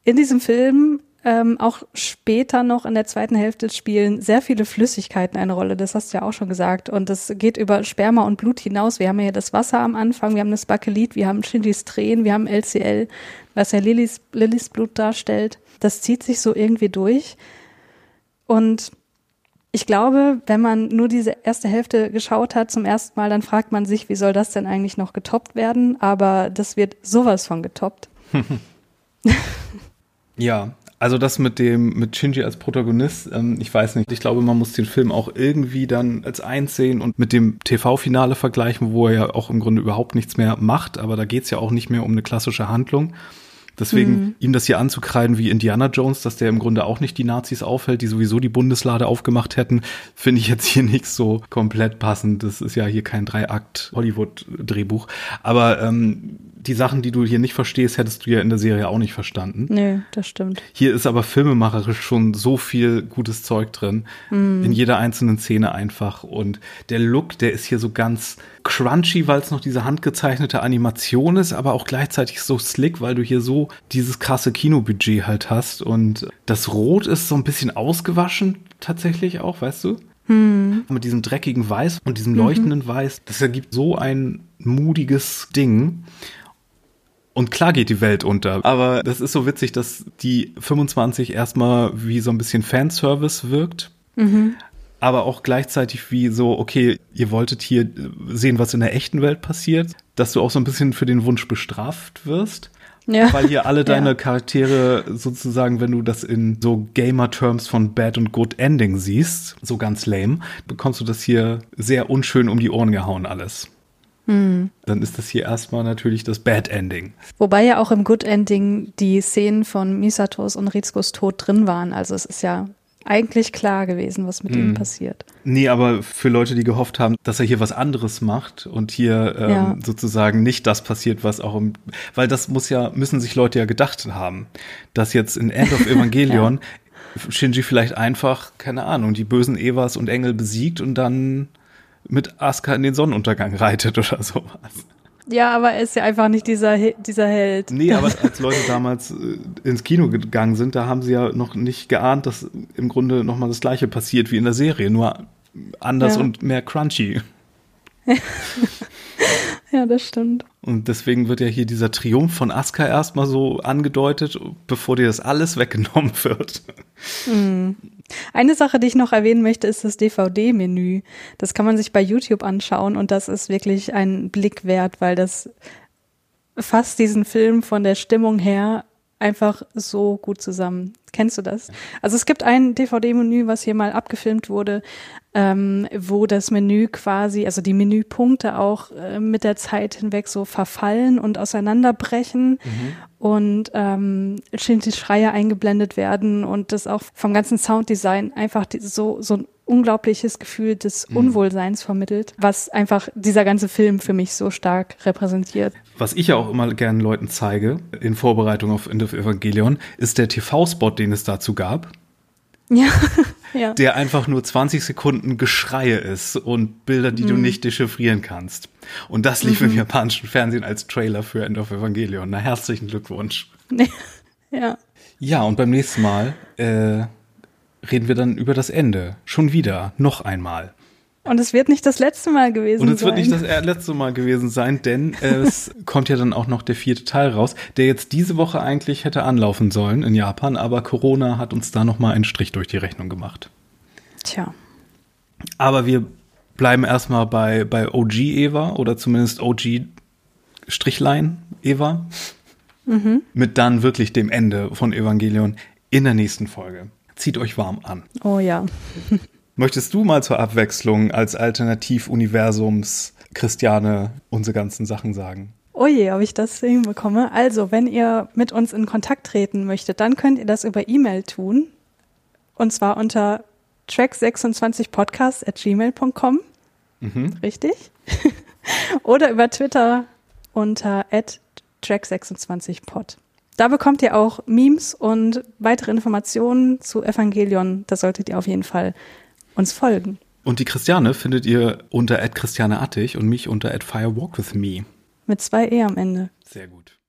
In diesem Film ähm, auch später noch in der zweiten Hälfte spielen sehr viele Flüssigkeiten eine Rolle. Das hast du ja auch schon gesagt. Und das geht über Sperma und Blut hinaus. Wir haben ja das Wasser am Anfang, wir haben das Bakelit, wir haben Shindys Tränen, wir haben LCL, was ja Lillys, Lillys Blut darstellt. Das zieht sich so irgendwie durch. Und ich glaube, wenn man nur diese erste Hälfte geschaut hat zum ersten Mal, dann fragt man sich, wie soll das denn eigentlich noch getoppt werden? Aber das wird sowas von getoppt. [laughs] ja, also das mit dem, mit Shinji als Protagonist, ähm, ich weiß nicht. Ich glaube, man muss den Film auch irgendwie dann als eins sehen und mit dem TV-Finale vergleichen, wo er ja auch im Grunde überhaupt nichts mehr macht. Aber da geht's ja auch nicht mehr um eine klassische Handlung. Deswegen mhm. ihm das hier anzukreiden wie Indiana Jones, dass der im Grunde auch nicht die Nazis aufhält, die sowieso die Bundeslade aufgemacht hätten, finde ich jetzt hier [laughs] nicht so komplett passend. Das ist ja hier kein Dreiakt Hollywood-Drehbuch. Aber ähm, die Sachen, die du hier nicht verstehst, hättest du ja in der Serie auch nicht verstanden. Nö, das stimmt. Hier ist aber filmemacherisch schon so viel gutes Zeug drin. Mm. In jeder einzelnen Szene einfach. Und der Look, der ist hier so ganz crunchy, weil es noch diese handgezeichnete Animation ist, aber auch gleichzeitig so slick, weil du hier so dieses krasse Kinobudget halt hast. Und das Rot ist so ein bisschen ausgewaschen tatsächlich auch, weißt du? Hm. Mit diesem dreckigen Weiß und diesem leuchtenden mhm. Weiß. Das ergibt so ein mutiges Ding. Und klar geht die Welt unter. Aber das ist so witzig, dass die 25 erstmal wie so ein bisschen Fanservice wirkt. Mhm. Aber auch gleichzeitig wie so, okay, ihr wolltet hier sehen, was in der echten Welt passiert, dass du auch so ein bisschen für den Wunsch bestraft wirst. Ja. Weil hier alle [laughs] deine ja. Charaktere sozusagen, wenn du das in so Gamer-Terms von Bad und Good Ending siehst, so ganz lame, bekommst du das hier sehr unschön um die Ohren gehauen alles. Hm. Dann ist das hier erstmal natürlich das Bad Ending. Wobei ja auch im Good Ending die Szenen von Misatos und Rizkos Tod drin waren. Also es ist ja eigentlich klar gewesen, was mit hm. ihm passiert. Nee, aber für Leute, die gehofft haben, dass er hier was anderes macht und hier ähm, ja. sozusagen nicht das passiert, was auch im, weil das muss ja, müssen sich Leute ja gedacht haben, dass jetzt in End of [laughs] Evangelion ja. Shinji vielleicht einfach, keine Ahnung, die bösen Evas und Engel besiegt und dann mit Asuka in den Sonnenuntergang reitet oder sowas. Ja, aber er ist ja einfach nicht dieser, dieser Held. Nee, aber [laughs] als Leute damals äh, ins Kino gegangen sind, da haben sie ja noch nicht geahnt, dass im Grunde nochmal das gleiche passiert wie in der Serie, nur anders ja. und mehr crunchy. [laughs] ja, das stimmt. Und deswegen wird ja hier dieser Triumph von Asuka erstmal so angedeutet, bevor dir das alles [laughs] weggenommen wird. Mhm. Eine Sache, die ich noch erwähnen möchte, ist das DVD-Menü. Das kann man sich bei YouTube anschauen und das ist wirklich ein Blick wert, weil das fasst diesen Film von der Stimmung her einfach so gut zusammen. Kennst du das? Also es gibt ein DVD-Menü, was hier mal abgefilmt wurde, ähm, wo das Menü quasi, also die Menüpunkte auch äh, mit der Zeit hinweg so verfallen und auseinanderbrechen mhm. und ähm, die Schreie eingeblendet werden und das auch vom ganzen Sounddesign einfach so, so ein unglaubliches Gefühl des mhm. Unwohlseins vermittelt, was einfach dieser ganze Film für mich so stark repräsentiert. Was ich ja auch immer gerne Leuten zeige, in Vorbereitung auf End of Evangelion, ist der TV-Spot, den es dazu gab. Ja, [laughs] ja. Der einfach nur 20 Sekunden Geschreie ist und Bilder, die mhm. du nicht dechiffrieren kannst. Und das lief mhm. im japanischen Fernsehen als Trailer für End of Evangelion. Na, herzlichen Glückwunsch. [laughs] ja. Ja, und beim nächsten Mal äh, reden wir dann über das Ende. Schon wieder, noch einmal. Und es wird nicht das letzte Mal gewesen sein. Und es sein. wird nicht das letzte Mal gewesen sein, denn es [laughs] kommt ja dann auch noch der vierte Teil raus, der jetzt diese Woche eigentlich hätte anlaufen sollen in Japan, aber Corona hat uns da noch mal einen Strich durch die Rechnung gemacht. Tja. Aber wir bleiben erstmal bei, bei OG Eva oder zumindest OG Strichlein Eva. Mhm. Mit dann wirklich dem Ende von Evangelion in der nächsten Folge. Zieht euch warm an. Oh ja. Möchtest du mal zur Abwechslung als Alternativuniversums Christiane unsere ganzen Sachen sagen. Oh je, ob ich das hinbekomme. Also, wenn ihr mit uns in Kontakt treten möchtet, dann könnt ihr das über E-Mail tun. Und zwar unter track26podcast at gmail.com. Mhm. Richtig? [laughs] Oder über Twitter unter track26pod. Da bekommt ihr auch Memes und weitere Informationen zu Evangelion. Da solltet ihr auf jeden Fall uns folgen. Und die Christiane findet ihr unter Christiane @christianeattich und mich unter @firewalkwithme. Mit zwei E am Ende. Sehr gut.